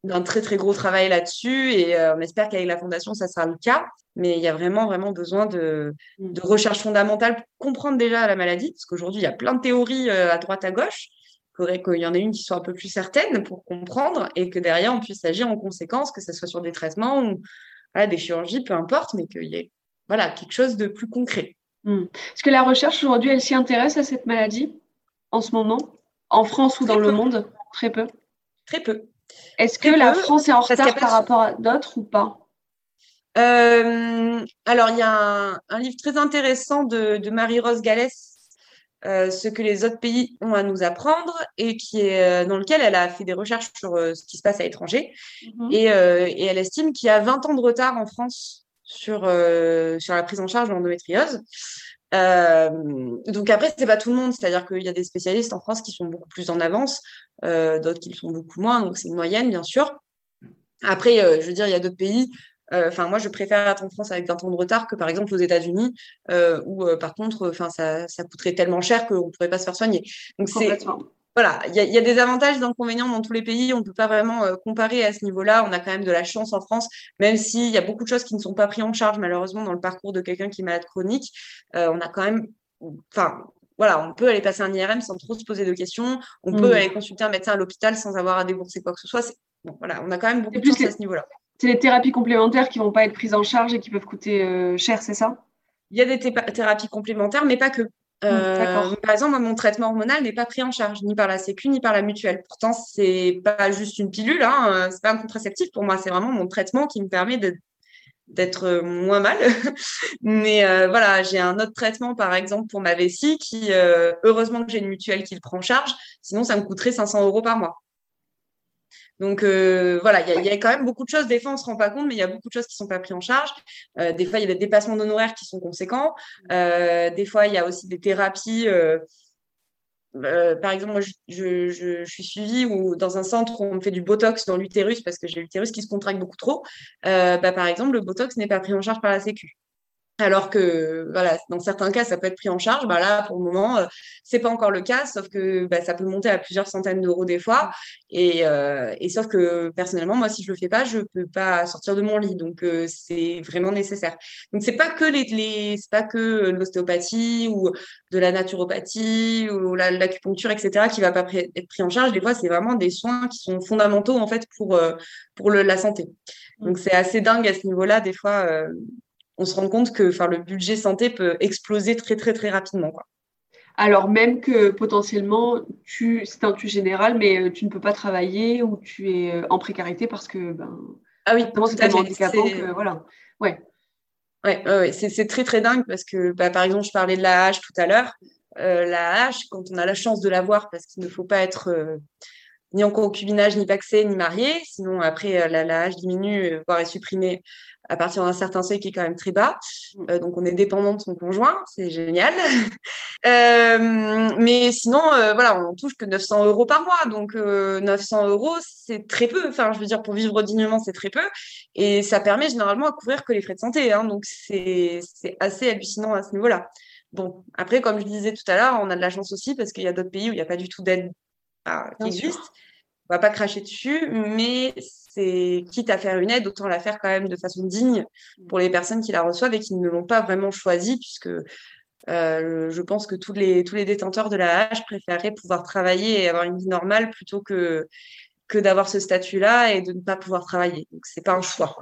d'un très très gros travail là-dessus et euh, on espère qu'avec la fondation ça sera le cas. Mais il y a vraiment vraiment besoin de, mm. de recherche fondamentale pour comprendre déjà la maladie parce qu'aujourd'hui il y a plein de théories euh, à droite à gauche. Il faudrait qu'il y en ait une qui soit un peu plus certaine pour comprendre et que derrière on puisse agir en conséquence, que ce soit sur des traitements ou des chirurgies, peu importe, mais qu'il y ait voilà quelque chose de plus concret. Mm. Est-ce que la recherche aujourd'hui elle s'y intéresse à cette maladie en ce moment, en France ou dans le monde? Très peu? Très peu. Est-ce que la France est en retard par rapport à d'autres ou pas? Euh, Alors, il y a un, livre très intéressant de, Marie-Rose Gallès ce que les autres pays ont à nous apprendre et qui est dans lequel elle a fait des recherches sur ce qui se passe à l'étranger. Mhm. Et, et, elle estime qu'il y a 20 ans de retard en France sur, sur la prise en charge de l'endométriose. Euh, donc après, c'est pas tout le monde, c'est-à-dire qu'il y a des spécialistes en France qui sont beaucoup plus en avance, euh, d'autres qui le sont beaucoup moins, donc c'est une moyenne, bien sûr. Après, euh, je veux dire, il y a d'autres pays. Euh, enfin, moi, je préfère être en France avec 20 ans de retard que, par exemple, aux États-Unis, où, par contre, enfin, ça, ça coûterait tellement cher qu'on ne pourrait pas se faire soigner. Donc, c'est voilà, il y, a des avantages et inconvénients dans tous les pays. On ne peut pas vraiment euh, comparer à ce niveau-là. On a quand même de la chance en France, même s'il y a beaucoup de choses qui ne sont pas prises en charge, malheureusement, dans le parcours de quelqu'un qui est malade chronique. Euh, on a quand même. Enfin, voilà, on peut aller passer un IRM sans trop se poser de questions. On peut mmh. aller consulter un médecin à l'hôpital sans avoir à débourser quoi que ce soit. Bon, voilà, on a quand même beaucoup de chance à ce niveau-là. C'est les thérapies complémentaires qui ne vont pas être prises en charge et qui peuvent coûter euh, cher, c'est ça? Il y a des thérapies complémentaires, mais pas que. Euh, par exemple, mon traitement hormonal n'est pas pris en charge ni par la Sécu ni par la mutuelle. Pourtant, c'est pas juste une pilule, hein, euh, c'est pas un contraceptif pour moi, c'est vraiment mon traitement qui me permet d'être euh, moins mal. [LAUGHS] Mais voilà, j'ai un autre traitement, par exemple, pour ma vessie, qui, heureusement que j'ai une mutuelle qui le prend en charge, sinon ça me coûterait 500 euros par mois. Donc euh, voilà, il y, a quand même beaucoup de choses. Des fois, on se rend pas compte, mais il y a beaucoup de choses qui ne sont pas prises en charge. Euh, des fois, il y a des dépassements d'honoraires qui sont conséquents. Euh, des fois, il y a aussi des thérapies. par exemple, je, suis suivie ou dans un centre où on me fait du botox dans l'utérus parce que j'ai l'utérus qui se contracte beaucoup trop. Bah, par exemple, le botox n'est pas pris en charge par la Sécu. Alors que, voilà, dans certains cas, ça peut être pris en charge. Bah là, pour le moment, ce euh, c'est pas encore le cas, sauf que bah, ça peut monter à plusieurs centaines d'euros des fois. Et, euh, sauf que personnellement, moi, si je le fais pas, je peux pas sortir de mon lit. Donc, euh, c'est vraiment nécessaire. Donc, c'est pas que les, c'est pas que l'ostéopathie ou de la naturopathie ou l'acupuncture, etc., qui va pas être pris en charge. Des fois, c'est vraiment des soins qui sont fondamentaux en fait pour pour la santé. Donc, c'est assez dingue à ce niveau-là. Des fois on se rend compte que le budget santé peut exploser très, très, très rapidement. Quoi. Alors même que potentiellement, tu, c'est un tu général, mais euh, tu ne peux pas travailler ou tu es euh, en précarité parce que ben, ah oui, c'est tellement handicapant que voilà. Ouais. Ouais, c'est, très très dingue parce que bah, par exemple, je parlais de la hache tout à l'heure. Euh, la hache, quand on a la chance de l'avoir, parce qu'il ne faut pas être ni en concubinage, ni paxé, ni marié, sinon après la, la hache diminue, voire est supprimée à partir d'un certain seuil qui est quand même très bas. Mm. Euh, donc, on est dépendant de son conjoint, c'est génial. [LAUGHS] Euh, mais sinon, euh, voilà, on touche que 900 euros par mois. Donc, 900 euros, c'est très peu. Enfin, je veux dire, pour vivre dignement, c'est très peu. Et ça permet généralement à couvrir que les frais de santé. Hein. donc, c'est assez hallucinant à ce niveau-là. Bon, après, comme je disais tout à l'heure, on a de la chance aussi parce qu'il y a d'autres pays où il n'y a pas du tout d'aide qui existe. On va pas cracher dessus, mais c'est quitte à faire une aide, autant la faire quand même de façon digne pour les personnes qui la reçoivent et qui ne l'ont pas vraiment choisie, puisque euh, je pense que tous les, tous les détenteurs de la hache préféreraient pouvoir travailler et avoir une vie normale plutôt que, que d'avoir ce statut-là et de ne pas pouvoir travailler. Donc, c'est pas un choix.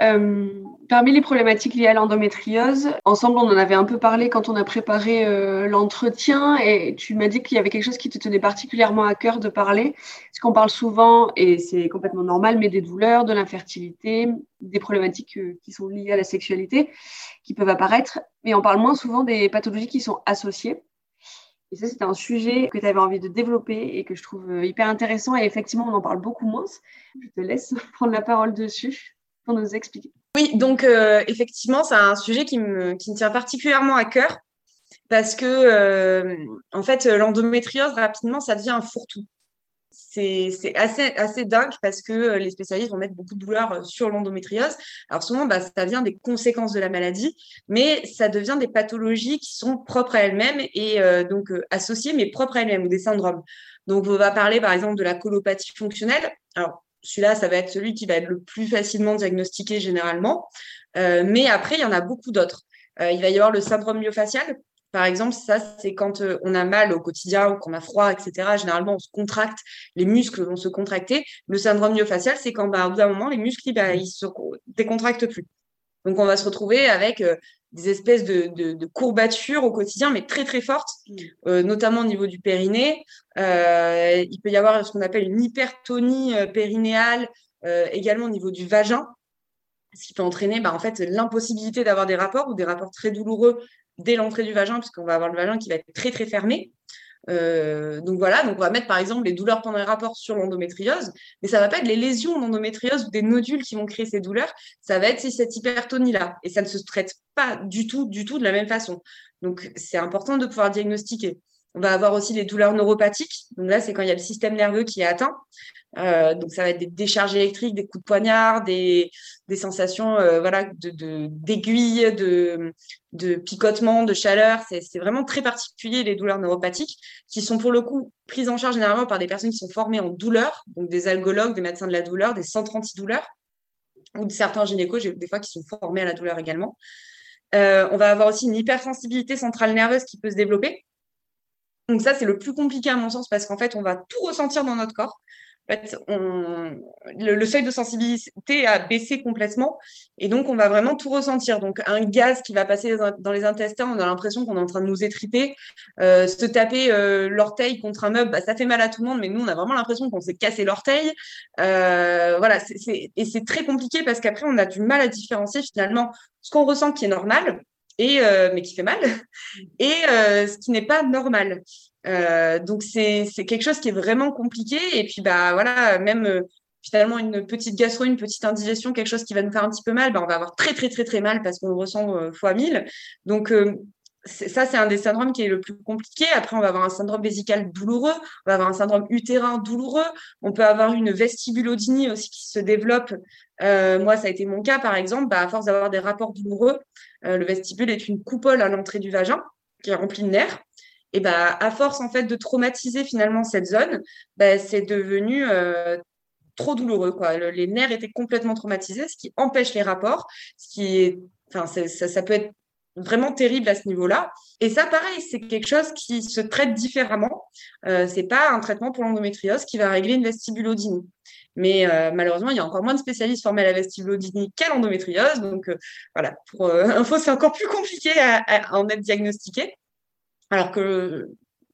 Euh, parmi les problématiques liées à l'endométriose, ensemble, on en avait un peu parlé quand on a préparé euh, l'entretien et tu m'as dit qu'il y avait quelque chose qui te tenait particulièrement à cœur de parler. Parce qu'on parle souvent, et c'est complètement normal, mais des douleurs, de l'infertilité, des problématiques euh, qui sont liées à la sexualité qui peuvent apparaître, mais on parle moins souvent des pathologies qui sont associées. Et ça, c'est un sujet que tu avais envie de développer et que je trouve hyper intéressant. Et effectivement, on en parle beaucoup moins. Je te laisse [LAUGHS] prendre la parole dessus nous expliquer Oui, donc euh, effectivement, c'est un sujet qui me, qui me, tient particulièrement à cœur parce que, euh, en fait, l'endométriose, rapidement, ça devient un fourre-tout. C'est assez, assez dingue parce que euh, les spécialistes vont mettre beaucoup de douleur sur l'endométriose. Alors souvent, bah, ça vient des conséquences de la maladie, mais ça devient des pathologies qui sont propres à elles-mêmes et donc associées, mais propres à elles-mêmes, ou des syndromes. Donc, on va parler par exemple de la colopathie fonctionnelle. Alors, celui-là, ça va être celui qui va être le plus facilement diagnostiqué généralement. Euh, mais après, il y en a beaucoup d'autres. Euh, il va y avoir le syndrome myofascial. Par exemple, ça, c'est quand euh, on a mal au quotidien ou qu'on a froid, etc. Généralement, on se contracte, les muscles vont se contracter. Le syndrome myofascial, c'est quand, bah, au bout d'un moment, les muscles, bah, ils se décontractent plus. Donc, on va se retrouver avec des espèces de, courbatures au quotidien, mais très très fortes, mmh. euh, notamment au niveau du périnée. Euh, il peut y avoir ce qu'on appelle une hypertonie euh, périnéale, également au niveau du vagin, ce qui peut entraîner bah, en fait l'impossibilité d'avoir des rapports ou des rapports très douloureux dès l'entrée du vagin, puisqu'on va avoir le vagin qui va être très très fermé. Euh, donc voilà, donc on va mettre par exemple les douleurs pendant les rapports sur l'endométriose, mais ça va pas être les lésions d'endométriose ou des nodules qui vont créer ces douleurs, ça va être cette hypertonie-là, et ça ne se traite pas du tout, du tout de la même façon. Donc c'est important de pouvoir diagnostiquer. On va avoir aussi les douleurs neuropathiques. Donc là, c'est quand il y a le système nerveux qui est atteint. Euh, donc ça va être des décharges électriques, des coups de poignard, des, des sensations euh, voilà, de, d'aiguilles, de, de, picotement, de chaleur. C'est, vraiment très particulier les douleurs neuropathiques qui sont pour le coup prises en charge généralement par des personnes qui sont formées en douleur, donc des algologues, des médecins de la douleur, des centres antidouleurs ou de certains gynécos, des fois qui sont formés à la douleur également. Euh, on va avoir aussi une hypersensibilité centrale nerveuse qui peut se développer. Donc ça, c'est le plus compliqué à mon sens parce qu'en fait, on va tout ressentir dans notre corps fait, le, seuil de sensibilité a baissé complètement et donc on va vraiment tout ressentir. Donc un gaz qui va passer dans les intestins, on a l'impression qu'on est en train de nous étriper. Euh, se taper euh, l'orteil contre un meuble, bah, ça fait mal à tout le monde, mais nous on a vraiment l'impression qu'on s'est cassé l'orteil. Euh, voilà, et c'est très compliqué parce qu'après on a du mal à différencier finalement ce qu'on ressent qui est normal et mais qui fait mal [LAUGHS] et ce qui n'est pas normal. Euh, donc c'est quelque chose qui est vraiment compliqué. Et puis bah voilà, même euh, finalement une petite gastro, une petite indigestion, quelque chose qui va nous faire un petit peu mal, bah, on va avoir très très très très mal parce qu'on le ressent euh, fois mille. Donc ça, c'est un des syndromes qui est le plus compliqué. Après, on va avoir un syndrome vésical douloureux, on va avoir un syndrome utérin douloureux, on peut avoir une vestibulodynie aussi qui se développe. moi, ça a été mon cas, par exemple, bah, à force d'avoir des rapports douloureux, le vestibule est une coupole à l'entrée du vagin qui est remplie de nerfs et bah, à force en fait de traumatiser finalement cette zone, bah, c'est devenu euh, trop douloureux. Les nerfs étaient complètement traumatisés, ce qui empêche les rapports, ce qui enfin, ça, ça peut être vraiment terrible à ce niveau-là. Et ça, pareil, c'est quelque chose qui se traite différemment. Euh, c'est pas un traitement pour l'endométriose qui va régler une vestibulodynie. Mais euh, malheureusement, il y a encore moins de spécialistes formés à la vestibulodynie qu'à l'endométriose. Donc euh, voilà, pour euh, [LAUGHS] info, c'est encore plus compliqué à, à, en être diagnostiqué. Alors que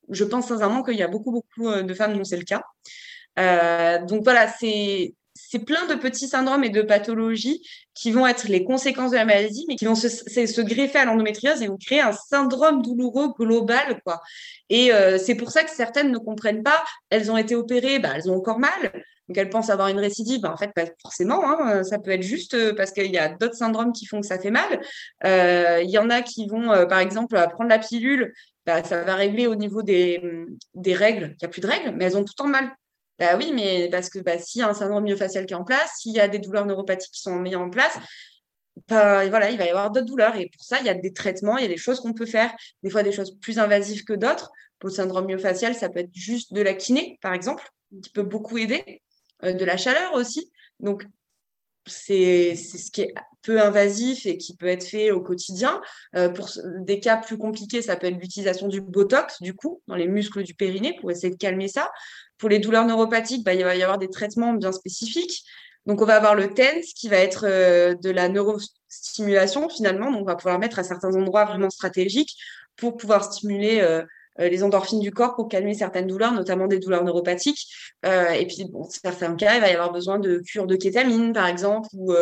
je pense sincèrement qu'il y a beaucoup, beaucoup de femmes dont c'est le cas. Donc voilà, c'est c'est plein de petits syndromes et de pathologies qui vont être les conséquences de la maladie, mais qui vont se, greffer à l'endométriose et vont créer un syndrome douloureux global, quoi. Et euh, c'est pour ça que certaines ne comprennent pas. Elles ont été opérées, bah, elles ont encore mal, donc elles pensent avoir une récidive. Bah, en fait, pas forcément. Hein, ça peut être juste parce qu'il y a d'autres syndromes qui font que ça fait mal. Il y en a qui vont, par exemple, prendre la pilule bah, ça va régler au niveau des, des règles. Il n'y a plus de règles, mais elles ont tout le temps mal. Bah oui, mais parce que bah, s'il y a un syndrome myofascial qui est en place, s'il y a des douleurs neuropathiques qui sont mises en place, bah, voilà, il va y avoir d'autres douleurs. Et pour ça, il y a des traitements, il y a des choses qu'on peut faire, des fois des choses plus invasives que d'autres. Pour le syndrome myofascial, ça peut être juste de la kiné, par exemple, qui peut beaucoup aider, euh, de la chaleur aussi. Donc, c'est ce qui est peu invasif et qui peut être fait au quotidien. Euh, pour des cas plus compliqués, ça peut être l'utilisation du Botox, du coup, dans les muscles du périnée pour essayer de calmer ça. Pour les douleurs neuropathiques, bah, il va y avoir des traitements bien spécifiques. Donc, on va avoir le TENS qui va être euh, de la neurostimulation finalement. Donc, on va pouvoir mettre à certains endroits vraiment stratégiques pour pouvoir stimuler euh, euh, les endorphines du corps pour calmer certaines douleurs, notamment des douleurs neuropathiques. Et puis, bon, certains cas, il va y avoir besoin de cure de kétamine, par exemple, ou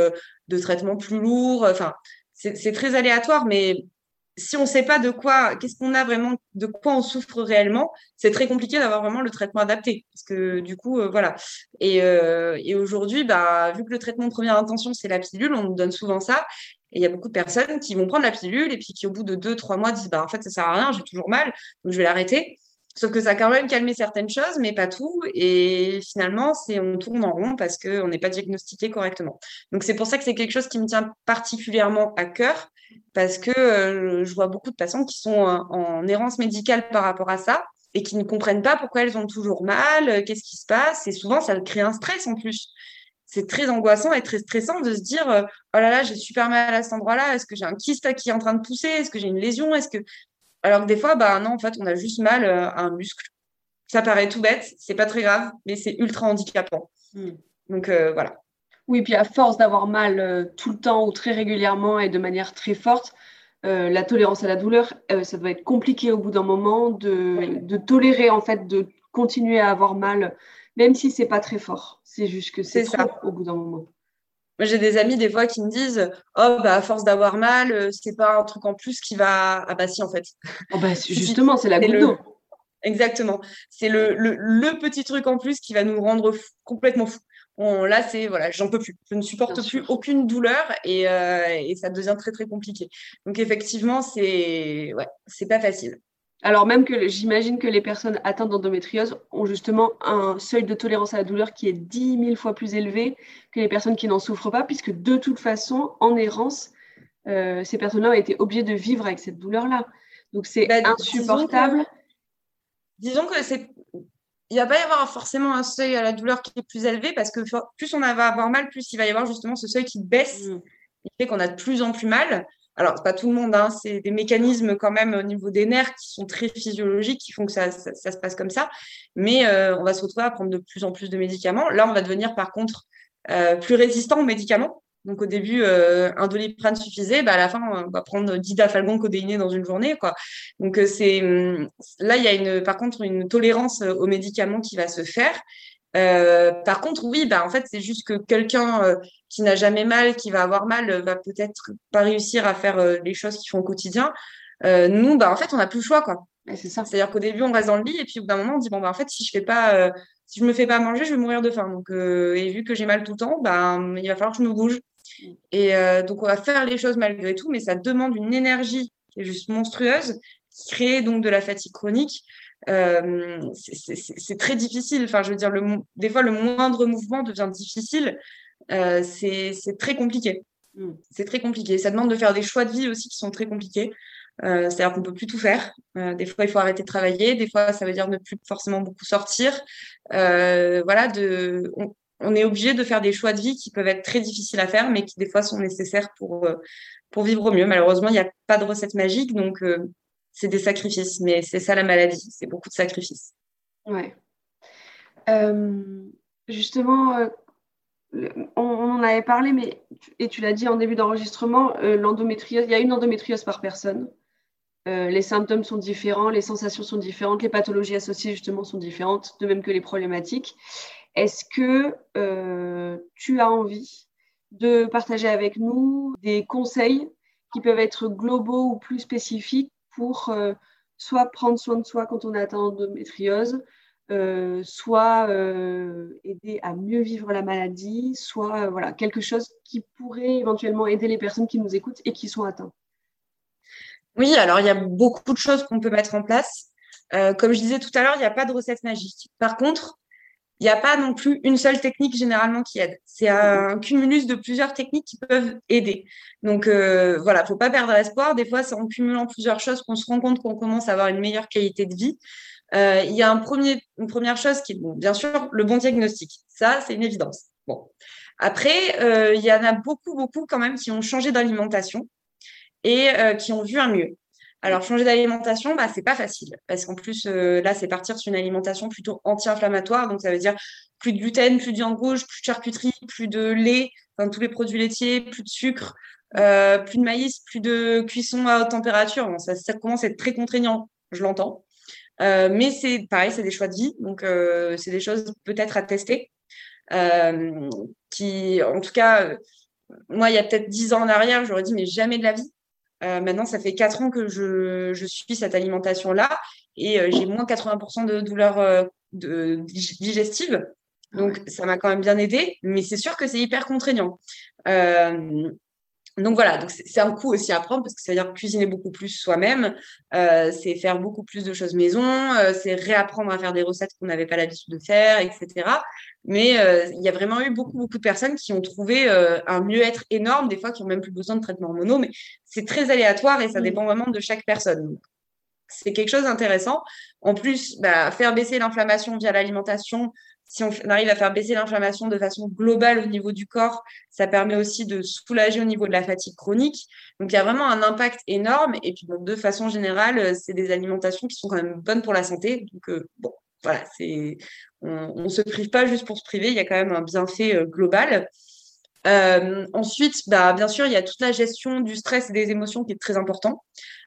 de traitements plus lourds. Enfin, c'est très aléatoire, mais si on ne sait pas de quoi, qu'est-ce qu'on a vraiment, de quoi on souffre réellement, c'est très compliqué d'avoir vraiment le traitement adapté. Parce que du coup, voilà. Et, et aujourd'hui, bah, vu que le traitement de première intention, c'est la pilule, on nous donne souvent ça. Et il y a beaucoup de personnes qui vont prendre la pilule et puis qui, au bout de deux, trois mois, disent bah, en fait, ça sert à rien, j'ai toujours mal, donc je vais l'arrêter. Sauf que ça a quand même calmé certaines choses, mais pas tout. Et finalement, on tourne en rond parce qu'on n'est pas diagnostiqué correctement. Donc c'est pour ça que c'est quelque chose qui me tient particulièrement à cœur, parce que euh, je vois beaucoup de patients qui sont en errance médicale par rapport à ça et qui ne comprennent pas pourquoi elles ont toujours mal, euh, qu'est-ce qui se passe. Et souvent, ça crée un stress en plus. C'est très angoissant et très stressant de se dire euh, oh là là j'ai super mal à cet endroit-là. Est-ce que j'ai un kyste qui est en train de pousser? Est-ce que j'ai une lésion? Est-ce que alors que des fois bah non en fait on a juste mal euh, à un muscle. Ça paraît tout bête c'est pas très grave mais c'est ultra handicapant. Hmm. donc euh, voilà oui puis à force d'avoir mal tout le temps ou très régulièrement et de manière très forte la tolérance à la douleur ça doit être compliqué au bout d'un moment de, de tolérer en fait de continuer à avoir mal même si c'est pas très fort. C'est juste que c'est ça au bout d'un moment. Moi, j'ai des amis des fois qui me disent Oh, bah, à force d'avoir mal, c'est pas un truc en plus qui va. Ah, bah, si, en fait. Oh, bah, [LAUGHS] justement, c'est la goutte d'eau. Exactement. C'est le, le, le, petit truc en plus qui va nous rendre complètement fous. Là, c'est voilà, j'en peux plus. Je ne supporte plus aucune douleur et, euh, et, ça devient très très compliqué. Donc effectivement, c'est ouais, c'est pas facile. Alors même que j'imagine que les personnes atteintes d'endométriose ont justement un seuil de tolérance à la douleur qui est 10 000 fois plus élevé que les personnes qui n'en souffrent pas, puisque de toute façon, en errance, euh, ces personnes-là ont été obligées de vivre avec cette douleur-là. Donc c'est bah, insupportable disons que c'est il va pas y avoir forcément un seuil à la douleur qui est plus élevé parce que plus on va avoir mal, plus il va y avoir justement ce seuil qui baisse, mmh. qui fait qu'on a de plus en plus mal. Alors, pas tout le monde, hein, c'est des mécanismes quand même au niveau des nerfs qui sont très physiologiques, qui font que ça, se passe comme ça. Mais euh, on va se retrouver à prendre de plus en plus de médicaments. Là, on va devenir par contre euh, plus résistant aux médicaments. Donc au début, euh, un doliprane suffisait, bah, à la fin, on va prendre didafalgon codéiné dans une journée. Quoi. Donc euh, c'est hum, là, il y a une, par contre une tolérance aux médicaments qui va se faire. Euh, par contre, oui, bah, en fait, c'est juste que quelqu'un euh, qui n'a jamais mal, qui va avoir mal, va peut-être pas réussir à faire les choses qu'ils font au quotidien. nous, bah, en fait, on n'a plus le choix. Quoi. c'est ça. C'est-à-dire qu'au début, on reste dans le lit et puis au bout d'un moment, on dit bon, bah, en fait, si je fais pas, si je me fais pas manger, je vais mourir de faim. Donc, et vu que j'ai mal tout le temps, bah, il va falloir que je me bouge. Et euh, donc, on va faire les choses malgré tout, mais ça demande une énergie qui est juste monstrueuse, qui crée donc de la fatigue chronique. Euh, c'est très difficile. Enfin, je veux dire, le, des fois, le moindre mouvement devient difficile. Euh, c'est très compliqué. Mm. C'est très compliqué. Ça demande de faire des choix de vie aussi qui sont très compliqués. Euh, C'est-à-dire qu'on peut plus tout faire. Euh, des fois, il faut arrêter de travailler. Des fois, ça veut dire ne plus forcément beaucoup sortir. Euh, voilà, de, on, on est obligé de faire des choix de vie qui peuvent être très difficiles à faire, mais qui des fois sont nécessaires pour, euh, pour vivre au mieux. Malheureusement, il n'y a pas de recette magique, donc euh, c'est des sacrifices. Mais c'est ça la maladie, c'est beaucoup de sacrifices. Ouais. Euh, justement, on, en avait parlé, mais et tu l'as dit en début d'enregistrement, l'endométriose, il y a une endométriose par personne. les symptômes sont différents, les sensations sont différentes, les pathologies associées justement sont différentes, de même que les problématiques. Est-ce que euh, tu as envie de partager avec nous des conseils qui peuvent être globaux ou plus spécifiques pour euh, soit prendre soin de soi quand on atteint endométriose, euh, soit aider à mieux vivre la maladie, soit voilà quelque chose qui pourrait éventuellement aider les personnes qui nous écoutent et qui sont atteintes? Oui, alors il y a beaucoup de choses qu'on peut mettre en place. comme je disais tout à l'heure, il n'y a pas de recette magique. Par contre, il n'y a pas non plus une seule technique généralement qui aide. C'est un cumulus de plusieurs techniques qui peuvent aider. Donc euh, voilà, faut pas perdre espoir. Des fois, c'est en cumulant plusieurs choses qu'on se rend compte qu'on commence à avoir une meilleure qualité de vie. Euh, il y a une première chose qui est, bien sûr, le bon diagnostic. Ça, c'est une évidence. Après, euh, il y en a beaucoup, beaucoup quand même qui ont changé d'alimentation et euh, qui ont vu un mieux. Alors, changer d'alimentation, bah, c'est pas facile parce qu'en plus, euh, là, c'est partir sur une alimentation plutôt anti-inflammatoire. Donc, ça veut dire plus de gluten, plus de viande rouge, plus de charcuterie, plus de lait, enfin, tous les produits laitiers, plus de sucre, euh, plus de maïs, plus de cuisson à haute température. Ça, commence à être très contraignant, je l'entends. Euh, mais c'est pareil, c'est des choix de vie. Donc, c'est des choses peut-être à tester. Qui, en tout cas, moi, il y a peut-être dix ans en arrière, j'aurais dit, mais jamais de la vie euh, maintenant, ça fait quatre ans que je, je suis cette alimentation-là et euh, j'ai moins 80% de douleurs euh, de, digestives. Donc, ça m'a quand même bien aidé, mais c'est sûr que c'est hyper contraignant. Donc voilà, donc c'est un coup aussi à prendre parce que ça veut dire cuisiner beaucoup plus soi-même, c'est faire beaucoup plus de choses maison, c'est réapprendre à faire des recettes qu'on n'avait pas l'habitude de faire, etc. Mais euh, il y a vraiment eu beaucoup, beaucoup de personnes qui ont trouvé euh, un mieux-être énorme, des fois qui n'ont même plus besoin de traitement hormonaux, mais c'est très aléatoire et ça mmh. dépend vraiment de chaque personne. C'est quelque chose d'intéressant. En plus, bah, faire baisser l'inflammation via l'alimentation, si on arrive à faire baisser l'inflammation de façon globale au niveau du corps, ça permet aussi de soulager au niveau de la fatigue chronique. Donc il y a vraiment un impact énorme. Et puis de façon générale, euh, c'est des alimentations qui sont quand même bonnes pour la santé. Donc bon, voilà, c'est on ne se prive pas juste pour se priver, il y a quand même un bienfait euh, global. Euh, ensuite, bah, bien sûr, il y a toute la gestion du stress et des émotions qui est très important.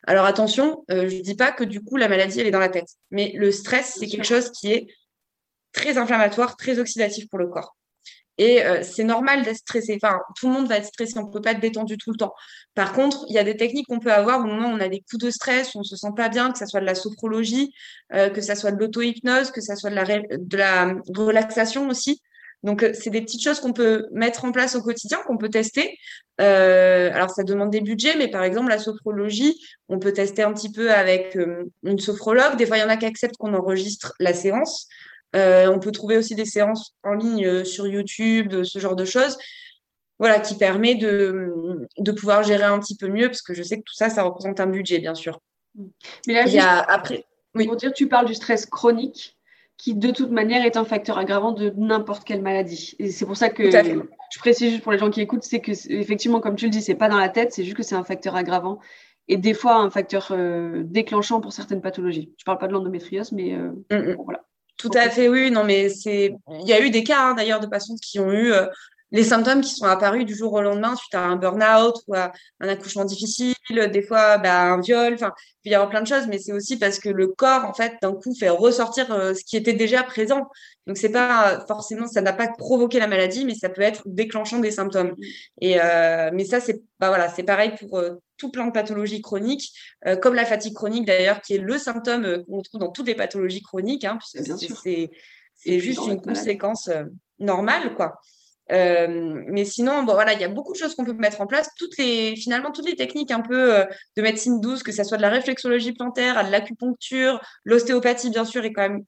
Alors attention, euh, je ne dis pas que du coup la maladie elle est dans la tête, mais le stress c'est quelque chose qui est très inflammatoire, très oxydatif pour le corps. Et c'est normal d'être stressé. Enfin, tout le monde va être stressé. On ne peut pas être détendu tout le temps. Par contre, il y a des techniques qu'on peut avoir au moment où on a des coups de stress, où on ne se sent pas bien, que ce soit de la sophrologie, que ce soit de l'auto-hypnose, que ce soit de la, relaxation aussi. Donc, euh, c'est des petites choses qu'on peut mettre en place au quotidien, qu'on peut tester. Euh, alors, ça demande des budgets, mais par exemple, la sophrologie, on peut tester un petit peu avec euh, une sophrologue. Des fois, il y en a qui acceptent qu'on enregistre la séance. On peut trouver aussi des séances en ligne sur YouTube, ce genre de choses. Voilà, qui permet de, de pouvoir gérer un petit peu mieux, parce que je sais que tout ça, ça représente un budget, bien sûr. Mais là, juste, après, oui. pour dire, tu parles du stress chronique qui de toute manière est un facteur aggravant de n'importe quelle maladie. Et c'est pour ça que je précise juste pour les gens qui écoutent, c'est que effectivement, comme tu le dis, c'est pas dans la tête, c'est juste que c'est un facteur aggravant et des fois un facteur euh, déclenchant pour certaines pathologies. Je parle pas de l'endométriose, mais euh, mm, mm. voilà. Tout à fait, oui. Non, mais c'est. Il y a eu des cas hein, d'ailleurs de patients qui ont eu euh, les symptômes qui sont apparus du jour au lendemain suite à un burn-out ou à un accouchement difficile, des fois bah, un viol, enfin, il peut y avoir plein de choses, mais c'est aussi parce que le corps, en fait, d'un coup, fait ressortir euh, ce qui était déjà présent. Donc, c'est pas forcément, ça n'a pas provoqué la maladie, mais ça peut être déclenchant des symptômes. Et, euh, mais ça, c'est bah, voilà, c'est pareil pour euh, tout plein de pathologies chroniques, comme la fatigue chronique d'ailleurs, qui est le symptôme qu'on trouve dans toutes les pathologies chroniques, hein, puisque c'est, c'est juste une conséquence normale, quoi. Euh, mais sinon, bon, voilà, il y a beaucoup de choses qu'on peut mettre en place. Finalement, toutes les techniques un peu euh, de médecine douce, que ce soit de la réflexologie plantaire, à de l'acupuncture, l'ostéopathie, bien sûr, est quand même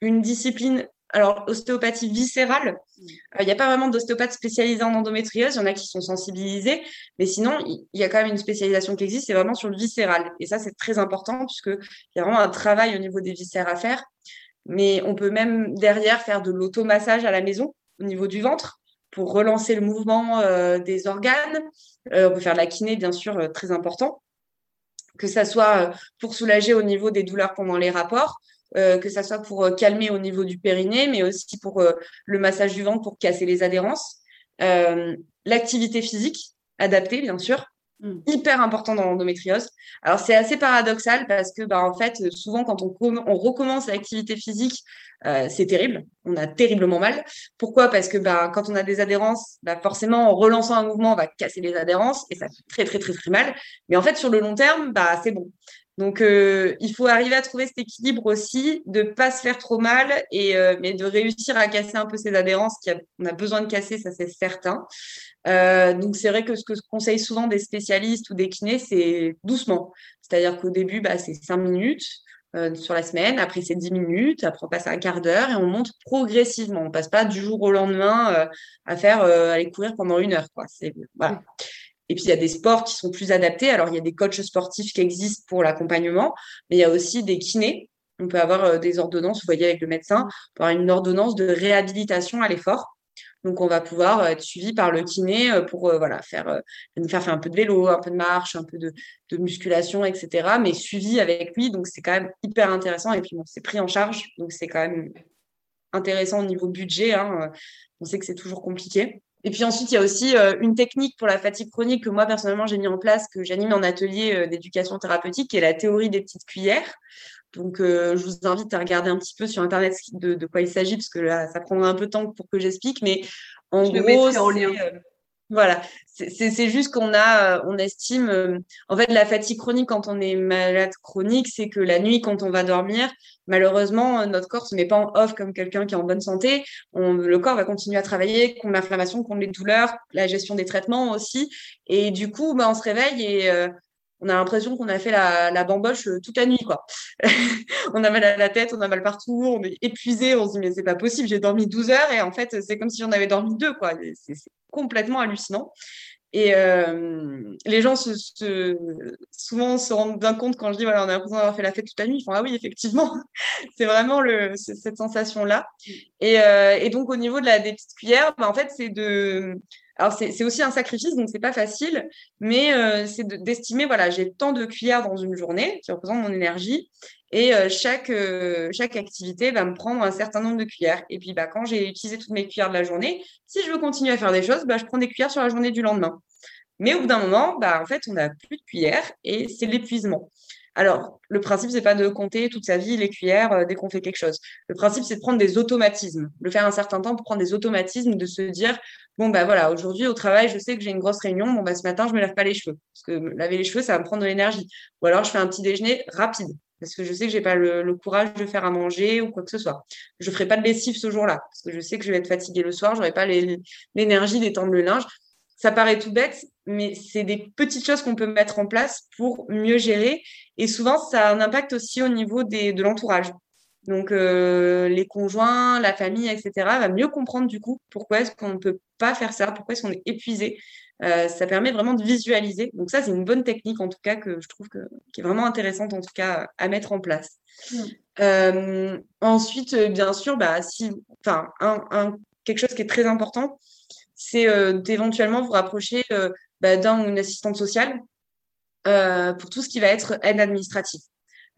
une discipline. Alors, ostéopathie viscérale, euh, il n'y a pas vraiment d'ostéopathe spécialisé en endométriose. Il y en a qui sont sensibilisés, mais sinon, il y a quand même une spécialisation qui existe, c'est vraiment sur le viscéral. Et ça, c'est très important puisqu'il y a vraiment un travail au niveau des viscères à faire. Mais on peut même derrière faire de l'automassage à la maison au niveau du ventre pour relancer le mouvement euh, des organes. Euh, on peut faire de la kiné, bien sûr, euh, très important. Que ça soit pour soulager au niveau des douleurs pendant les rapports, que ça soit pour calmer au niveau du périnée, mais aussi pour le massage du ventre pour casser les adhérences. L'activité physique adaptée, bien sûr, Mm. hyper important dans l'endométriose. Alors c'est assez paradoxal parce que bah, en fait souvent quand on, recommence l'activité physique euh, c'est terrible, on a terriblement mal. Pourquoi? Parce que bah, quand on a des adhérences, bah, forcément en relançant un mouvement on va casser les adhérences et ça fait très très très très mal. Mais en fait sur le long terme bah c'est bon. Donc, euh, il faut arriver à trouver cet équilibre aussi, de pas se faire trop mal, et euh, mais de réussir à casser un peu ces adhérences qu'on a, besoin de casser, ça c'est certain. Euh, donc, c'est vrai que ce que je conseille souvent des spécialistes ou des kinés, c'est doucement. C'est-à-dire qu'au début, bah, c'est cinq minutes sur la semaine, après c'est dix minutes, après on passe un quart d'heure et on monte progressivement. On passe pas du jour au lendemain à faire aller courir pendant une heure. Et puis, il y a des sports qui sont plus adaptés. Alors, il y a des coachs sportifs qui existent pour l'accompagnement, mais il y a aussi des kinés. On peut avoir euh, des ordonnances, vous voyez, avec le médecin, une ordonnance de réhabilitation à l'effort. Donc, on va pouvoir euh, être suivi par le kiné euh, pour voilà, faire faire un peu de vélo, un peu de marche, un peu de, musculation, etc. Mais suivi avec lui. Donc, c'est quand même hyper intéressant. Et puis, bon, c'est pris en charge. Donc, c'est quand même intéressant au niveau budget. Hein. On sait que c'est toujours compliqué. Et puis ensuite, il y a aussi euh, une technique pour la fatigue chronique que moi, personnellement, j'ai mis en place, que j'anime en atelier euh, d'éducation thérapeutique, qui est la théorie des petites cuillères. Donc, euh, je vous invite à regarder un petit peu sur Internet de, quoi il s'agit, parce que là, ça prendra un peu de temps pour que j'explique. Mais en gros, en lien. Voilà, c'est juste qu'on a, on estime, en fait, la fatigue chronique quand on est malade chronique, c'est que la nuit, quand on va dormir, malheureusement, notre corps se met pas en off comme quelqu'un qui est en bonne santé. le corps va continuer à travailler contre l'inflammation, contre les douleurs, la gestion des traitements aussi. Et du coup, bah, on se réveille et on a l'impression qu'on a fait la, bamboche euh, toute la nuit, quoi. [LAUGHS] on a mal à la tête, on a mal partout, on est épuisé, on se dit mais c'est pas possible, j'ai dormi 12 heures et en fait c'est comme si j'en avais dormi deux, quoi. C'est complètement hallucinant. Et euh, les gens se, souvent se rendent bien compte quand je dis voilà, on a l'impression d'avoir fait la fête toute la nuit. Ils font ah oui, effectivement, [LAUGHS] c'est vraiment le, cette sensation-là. Et, euh, et, donc au niveau de la des petites cuillères, bah, en fait, c'est de alors, c'est aussi un sacrifice, donc c'est pas facile, mais euh, c'est d'estimer, voilà, j'ai tant de cuillères dans une journée qui représentent mon énergie, et euh, chaque, euh, chaque activité va me prendre un certain nombre de cuillères. Et puis, bah, quand j'ai utilisé toutes mes cuillères de la journée, si je veux continuer à faire des choses, bah, je prends des cuillères sur la journée du lendemain. Mais au bout d'un moment, bah, en fait, on n'a plus de cuillères et c'est l'épuisement. Alors, le principe, c'est pas de compter toute sa vie les cuillères euh, dès qu'on fait quelque chose. Le principe, c'est de prendre des automatismes, de faire un certain temps pour prendre des automatismes, de se dire bon bah voilà, aujourd'hui au travail, je sais que j'ai une grosse réunion, bon bah ce matin, je me lave pas les cheveux parce que laver les cheveux, ça va me prendre de l'énergie. Ou alors je fais un petit déjeuner rapide parce que je sais que j'ai pas le, courage de faire à manger ou quoi que ce soit. Je ferai pas de lessive ce jour-là parce que je sais que je vais être fatiguée le soir, j'aurai pas l'énergie d'étendre le linge. Ça paraît tout bête, mais c'est des petites choses qu'on peut mettre en place pour mieux gérer. Et souvent, ça a un impact aussi au niveau des, de l'entourage. Donc, euh, les conjoints, la famille, etc., va mieux comprendre du coup pourquoi est-ce qu'on ne peut pas faire ça, pourquoi est-ce qu'on est épuisé. Euh, ça permet vraiment de visualiser. Donc ça, c'est une bonne technique en tout cas que je trouve que, qui est vraiment intéressante en tout cas à mettre en place. Mmh. Euh, ensuite, bien sûr, bah, si, un, quelque chose qui est très important, c'est d'éventuellement vous rapprocher bah, d'un ou une assistante sociale pour tout ce qui va être aide administrative.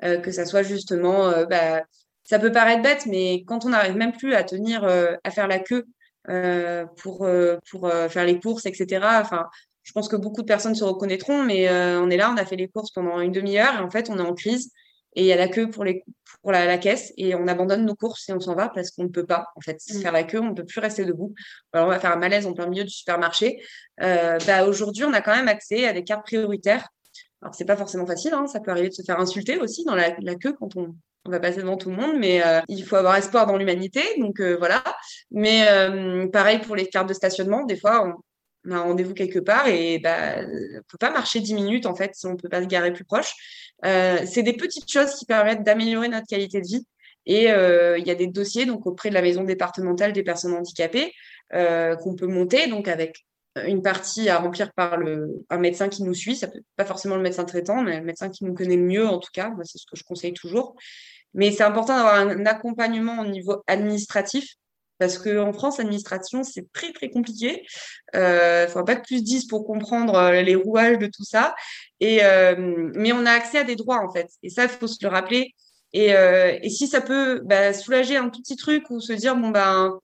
que ça soit justement bah, ça peut paraître bête, mais quand on n'arrive même plus à tenir, euh, à faire la queue euh, pour, euh, pour faire les courses, etc. Enfin, je pense que beaucoup de personnes se reconnaîtront, mais on est là, on a fait les courses pendant une demi-heure et en fait, on est en crise et il y a la queue pour, les, pour la, caisse et on abandonne nos courses et on s'en va parce qu'on ne peut pas en fait mmh. faire la queue, on ne peut plus rester debout. Alors on va faire un malaise en plein milieu du supermarché. bah, Aujourd'hui, on a quand même accès à des cartes prioritaires. Alors c'est pas forcément facile, hein, ça peut arriver de se faire insulter aussi dans la queue quand on, on va passer devant tout le monde, mais euh, il faut avoir espoir dans l'humanité, donc euh, voilà. Mais euh, pareil pour les cartes de stationnement, des fois on, a un rendez-vous quelque part et bah, on peut pas marcher 10 minutes en fait si on peut pas se garer plus proche. c'est des petites choses qui permettent d'améliorer notre qualité de vie. Et il y a des dossiers donc auprès de la maison départementale des personnes handicapées qu'on peut monter donc avec une partie à remplir par un médecin qui nous suit, ça peut pas forcément le médecin traitant, mais le médecin qui nous connaît le mieux en tout cas, c'est ce que je conseille toujours. Mais c'est important d'avoir un accompagnement au niveau administratif parce qu'en France, l'administration, c'est très, très compliqué. Il euh, faut pas plus 10 pour comprendre euh, les rouages de tout ça. Et, euh, mais on a accès à des droits, en fait. Et ça, il faut se le rappeler. Et, euh, et si ça peut bah, soulager un tout petit truc ou se dire, bon, ben,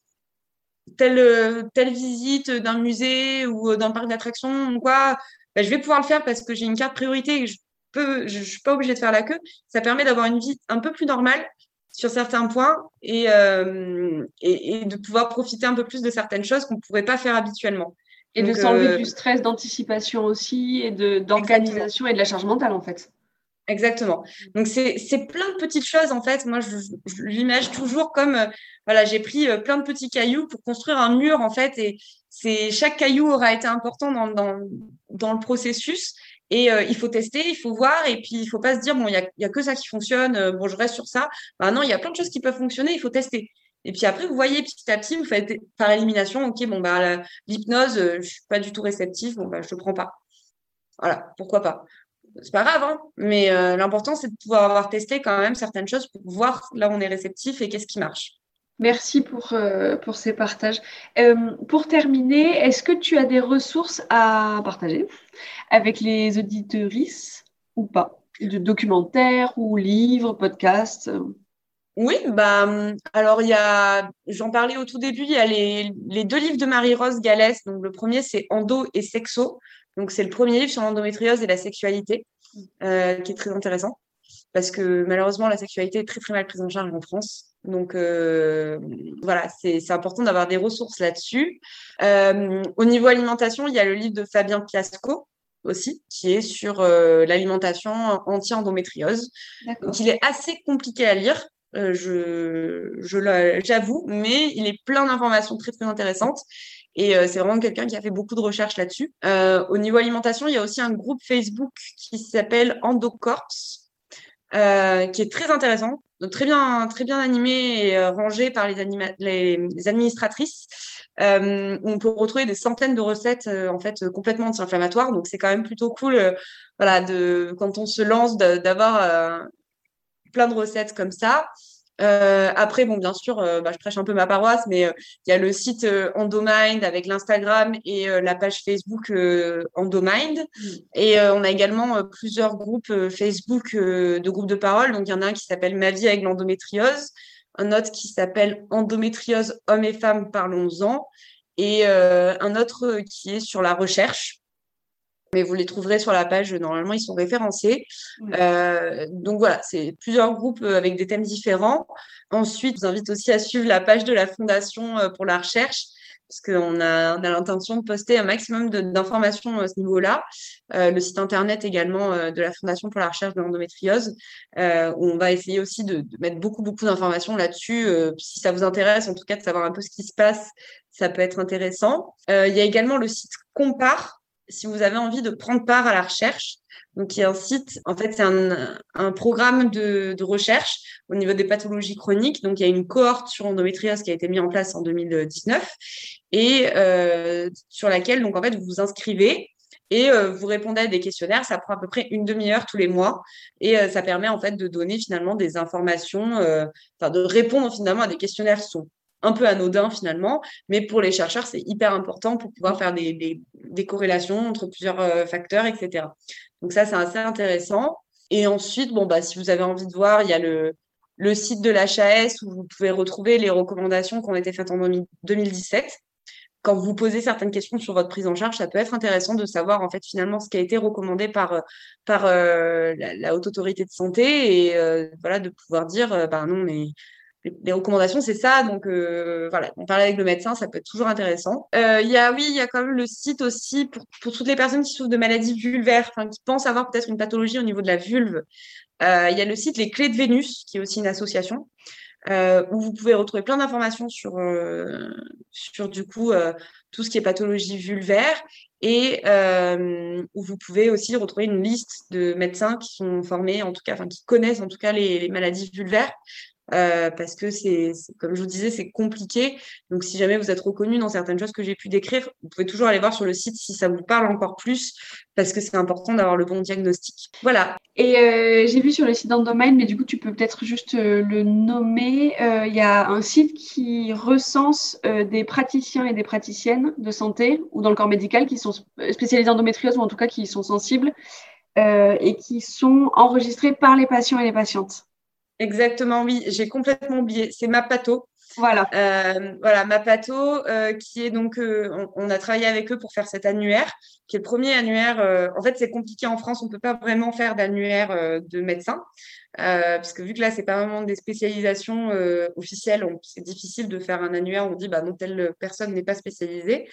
telle, telle visite d'un musée ou d'un parc d'attractions ou quoi, ben, je vais pouvoir le faire parce que j'ai une carte priorité et je je ne suis pas obligée de faire la queue. Ça permet d'avoir une vie un peu plus normale sur certains points et, euh, et, de pouvoir profiter un peu plus de certaines choses qu'on ne pourrait pas faire habituellement. Et de s'enlever euh, du stress d'anticipation aussi et d'organisation et de la charge mentale en fait. Exactement. Donc c'est plein de petites choses en fait. Moi je, je l'imagine toujours comme euh, voilà j'ai pris plein de petits cailloux pour construire un mur en fait et c'est chaque caillou aura été important dans, dans, dans le processus et euh, il faut tester, il faut voir, et puis il faut pas se dire, bon, il y a, que ça qui fonctionne, euh, bon, je reste sur ça. Bah non, il y a plein de choses qui peuvent fonctionner, il faut tester. Et puis après, vous voyez petit à petit, vous faites par élimination, ok, bon, bah, l'hypnose, euh, je suis pas du tout réceptif, bon, bah, je ne prends pas. Voilà, pourquoi pas. C'est pas grave, hein, mais l'important, c'est de pouvoir avoir testé quand même certaines choses pour voir là où on est réceptif et qu'est-ce qui marche. Merci pour, pour ces partages. pour terminer, est-ce que tu as des ressources à partager avec les auditorices ou pas? De documentaires ou livres, podcasts? Oui, bah, alors il y a, j'en parlais au tout début, il y a les, deux livres de Marie-Rose Gallès. Le premier, c'est Endo et Sexo. C'est le premier livre sur l'endométriose et la sexualité, euh, qui est très intéressant. Parce que malheureusement, la sexualité est très très mal prise en charge en France. Donc euh, voilà, c'est important d'avoir des ressources là-dessus. Euh, au niveau alimentation, il y a le livre de Fabien Piasco, aussi, qui est sur euh, l'alimentation anti-endométriose. Donc, il est assez compliqué à lire, euh, je, j'avoue, mais il est plein d'informations très, très intéressantes. Et euh, c'est vraiment quelqu'un qui a fait beaucoup de recherches là-dessus. au niveau alimentation, il y a aussi un groupe Facebook qui s'appelle Endocorps, qui est très intéressant, très bien, très bien animé et rangé par les, les administratrices. Euh, on peut retrouver des centaines de recettes euh, en fait complètement anti-inflammatoires. Donc c'est quand même plutôt cool, euh, voilà, de quand on se lance d'avoir plein de recettes comme ça. Après, bon, bien sûr, bah, je prêche un peu ma paroisse, mais il y a le site Endomind avec l'Instagram et la page Facebook Endomind. Mmh. Et on a également plusieurs groupes Facebook de groupes de parole. Donc, il y en a un qui s'appelle Ma vie avec l'endométriose un autre qui s'appelle Endométriose hommes et femmes, parlons-en, et euh, un autre qui est sur la recherche. Mais vous les trouverez sur la page. Normalement, ils sont référencés. donc voilà, c'est plusieurs groupes avec des thèmes différents. Ensuite, je vous invite aussi à suivre la page de la Fondation pour la recherche parce qu'on a, on a l'intention de poster un maximum d'informations à ce niveau-là. Euh, le site internet également euh, de la Fondation pour la recherche de l'endométriose, euh, où on va essayer aussi de, de mettre beaucoup, beaucoup d'informations là-dessus. si ça vous intéresse, en tout cas, de savoir un peu ce qui se passe, ça peut être intéressant. il y a également le site Compare, si vous avez envie de prendre part à la recherche. Donc, il y a un site, en fait, c'est un, programme de, recherche au niveau des pathologies chroniques. Donc, il y a une cohorte sur endométriose qui a été mise en place en 2019 et euh, sur laquelle, donc, en fait, vous vous inscrivez et euh, vous répondez à des questionnaires. Ça prend à peu près une demi-heure tous les mois et euh, ça permet, en fait, de donner finalement des informations, enfin, de répondre finalement à des questionnaires qui un peu anodins finalement, mais pour les chercheurs, c'est hyper important pour pouvoir faire des, des, corrélations entre plusieurs facteurs, etc. Donc ça, c'est assez intéressant. Et ensuite, bon, bah, si vous avez envie de voir, il y a le, le site de l'HAS où vous pouvez retrouver les recommandations qui ont été faites en 2017. Quand vous posez certaines questions sur votre prise en charge, ça peut être intéressant de savoir en fait finalement ce qui a été recommandé par par euh, la, haute autorité de santé et euh, voilà de pouvoir dire euh, bah non mais les recommandations, c'est ça. Donc euh, voilà, on parle avec le médecin, ça peut être toujours intéressant. Euh, il y a, oui, il y a quand même le site aussi pour, toutes les personnes qui souffrent de maladies vulvaires, qui pensent avoir peut-être une pathologie au niveau de la vulve. Euh, il y a le site Les Clés de Vénus, qui est aussi une association. Euh, où vous pouvez retrouver plein d'informations sur, euh, sur du coup euh, tout ce qui est pathologie vulvaire et où vous pouvez aussi retrouver une liste de médecins qui sont formés, en tout cas, enfin qui connaissent en tout cas les, les maladies vulvaires euh, parce que c'est, comme je vous disais, c'est compliqué. Donc, si jamais vous êtes reconnu dans certaines choses que j'ai pu décrire, vous pouvez toujours aller voir sur le site si ça vous parle encore plus, parce que c'est important d'avoir le bon diagnostic. Voilà. Et euh, j'ai vu sur le site d'Endomain, mais du coup, tu peux peut-être juste euh, le nommer. Il y a un site qui recense des praticiens et des praticiennes de santé ou dans le corps médical qui sont spécialisés en endométriose ou en tout cas qui sont sensibles et qui sont enregistrés par les patients et les patientes. Exactement, oui, j'ai complètement oublié. C'est Mapato. Voilà. Euh, voilà, Mapato, euh, qui est donc, euh, on, a travaillé avec eux pour faire cet annuaire, qui est le premier annuaire. En fait, c'est compliqué en France, on ne peut pas vraiment faire d'annuaire de médecins, puisque vu que là, c'est pas vraiment des spécialisations officielles, c'est difficile de faire un annuaire. On dit, bah non, telle personne n'est pas spécialisée.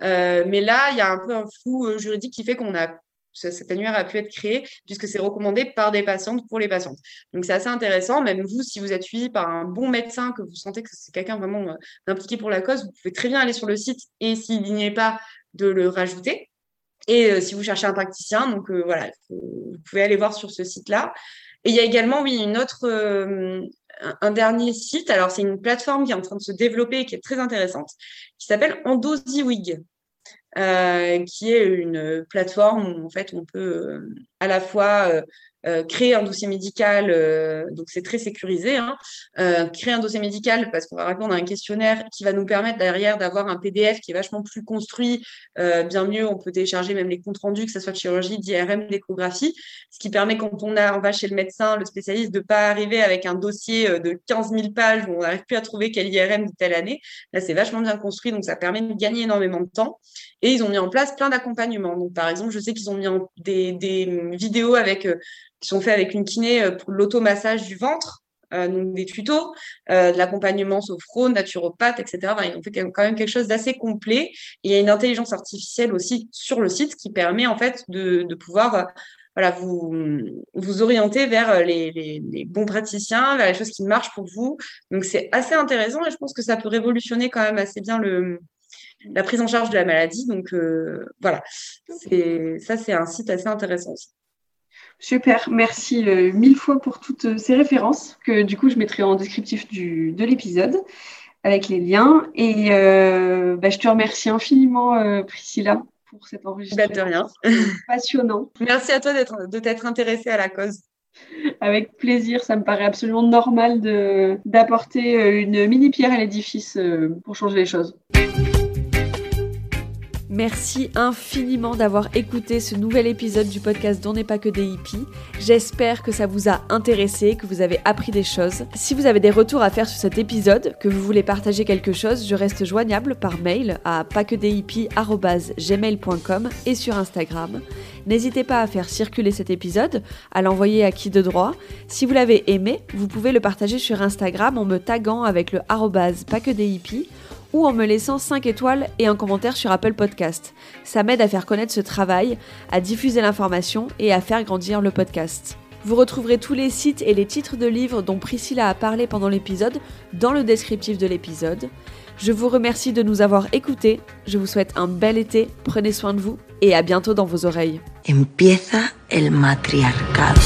mais là, il y a un peu un flou juridique qui fait qu'on a cet annuaire a pu être créé puisque c'est recommandé par des patientes pour les patientes. Donc c'est assez intéressant, même vous, si vous êtes suivi par un bon médecin, que vous sentez que c'est quelqu'un vraiment euh, impliqué pour la cause, vous pouvez très bien aller sur le site et s'il n'y est pas, de le rajouter. Et euh, si vous cherchez un praticien, euh, vous pouvez aller voir sur ce site-là. Et il y a également, oui, une autre, un, dernier site. Alors, c'est une plateforme qui est en train de se développer et qui est très intéressante, qui s'appelle EndoZiWig. Euh, qui est une plateforme où en fait on peut euh, à la fois euh, euh, créer un dossier médical, euh, donc c'est très sécurisé, hein, euh, créer un dossier médical parce qu'on va répondre à un questionnaire qui va nous permettre derrière d'avoir un PDF qui est vachement plus construit, bien mieux, on peut télécharger même les comptes rendus, que ce soit de chirurgie, d'IRM, d'échographie, ce qui permet quand on, a, on va chez le médecin, le spécialiste, de pas arriver avec un dossier de 15 000 pages où on n'arrive plus à trouver quel IRM de telle année. Là, c'est vachement bien construit, donc ça permet de gagner énormément de temps. Et ils ont mis en place plein d'accompagnements. Donc, par exemple, je sais qu'ils ont mis en des, des vidéos avec qui sont faits avec une kiné euh, pour l'automassage du ventre, euh, donc des tutos, euh, de l'accompagnement sophro, naturopathe, etc. ils ont fait quand même quelque chose d'assez complet. Et il y a une intelligence artificielle aussi sur le site qui permet en fait de, de pouvoir euh, voilà, vous, vous orienter vers les, les, les, bons praticiens, vers les choses qui marchent pour vous. Donc c'est assez intéressant et je pense que ça peut révolutionner quand même assez bien le, la prise en charge de la maladie. Donc euh, voilà, ça c'est un site assez intéressant aussi. Super, merci euh, mille fois pour toutes euh, ces références que du coup je mettrai en descriptif du, de l'épisode avec les liens. Et euh, bah, je te remercie infiniment Priscilla pour cet enregistrement. Bah, de rien. [LAUGHS] Passionnant. Merci à toi de t'être intéressée à la cause. Avec plaisir, ça me paraît absolument normal d'apporter une mini pierre à l'édifice pour changer les choses. Merci infiniment d'avoir écouté ce nouvel épisode du podcast Dont n'est pas que des hippies. J'espère que ça vous a intéressé, que vous avez appris des choses. Si vous avez des retours à faire sur cet épisode, que vous voulez partager quelque chose, je reste joignable par mail à pasquedeshippies.gmail.com et sur Instagram. N'hésitez pas à faire circuler cet épisode, à l'envoyer à qui de droit. Si vous l'avez aimé, vous pouvez le partager sur Instagram en me taguant avec le arrobase ou en me laissant 5 étoiles et un commentaire sur Apple Podcast. Ça m'aide à faire connaître ce travail, à diffuser l'information et à faire grandir le podcast. Vous retrouverez tous les sites et les titres de livres dont Priscilla a parlé pendant l'épisode dans le descriptif de l'épisode. Je vous remercie de nous avoir écoutés, je vous souhaite un bel été, prenez soin de vous et à bientôt dans vos oreilles. Empieza el matriarcado.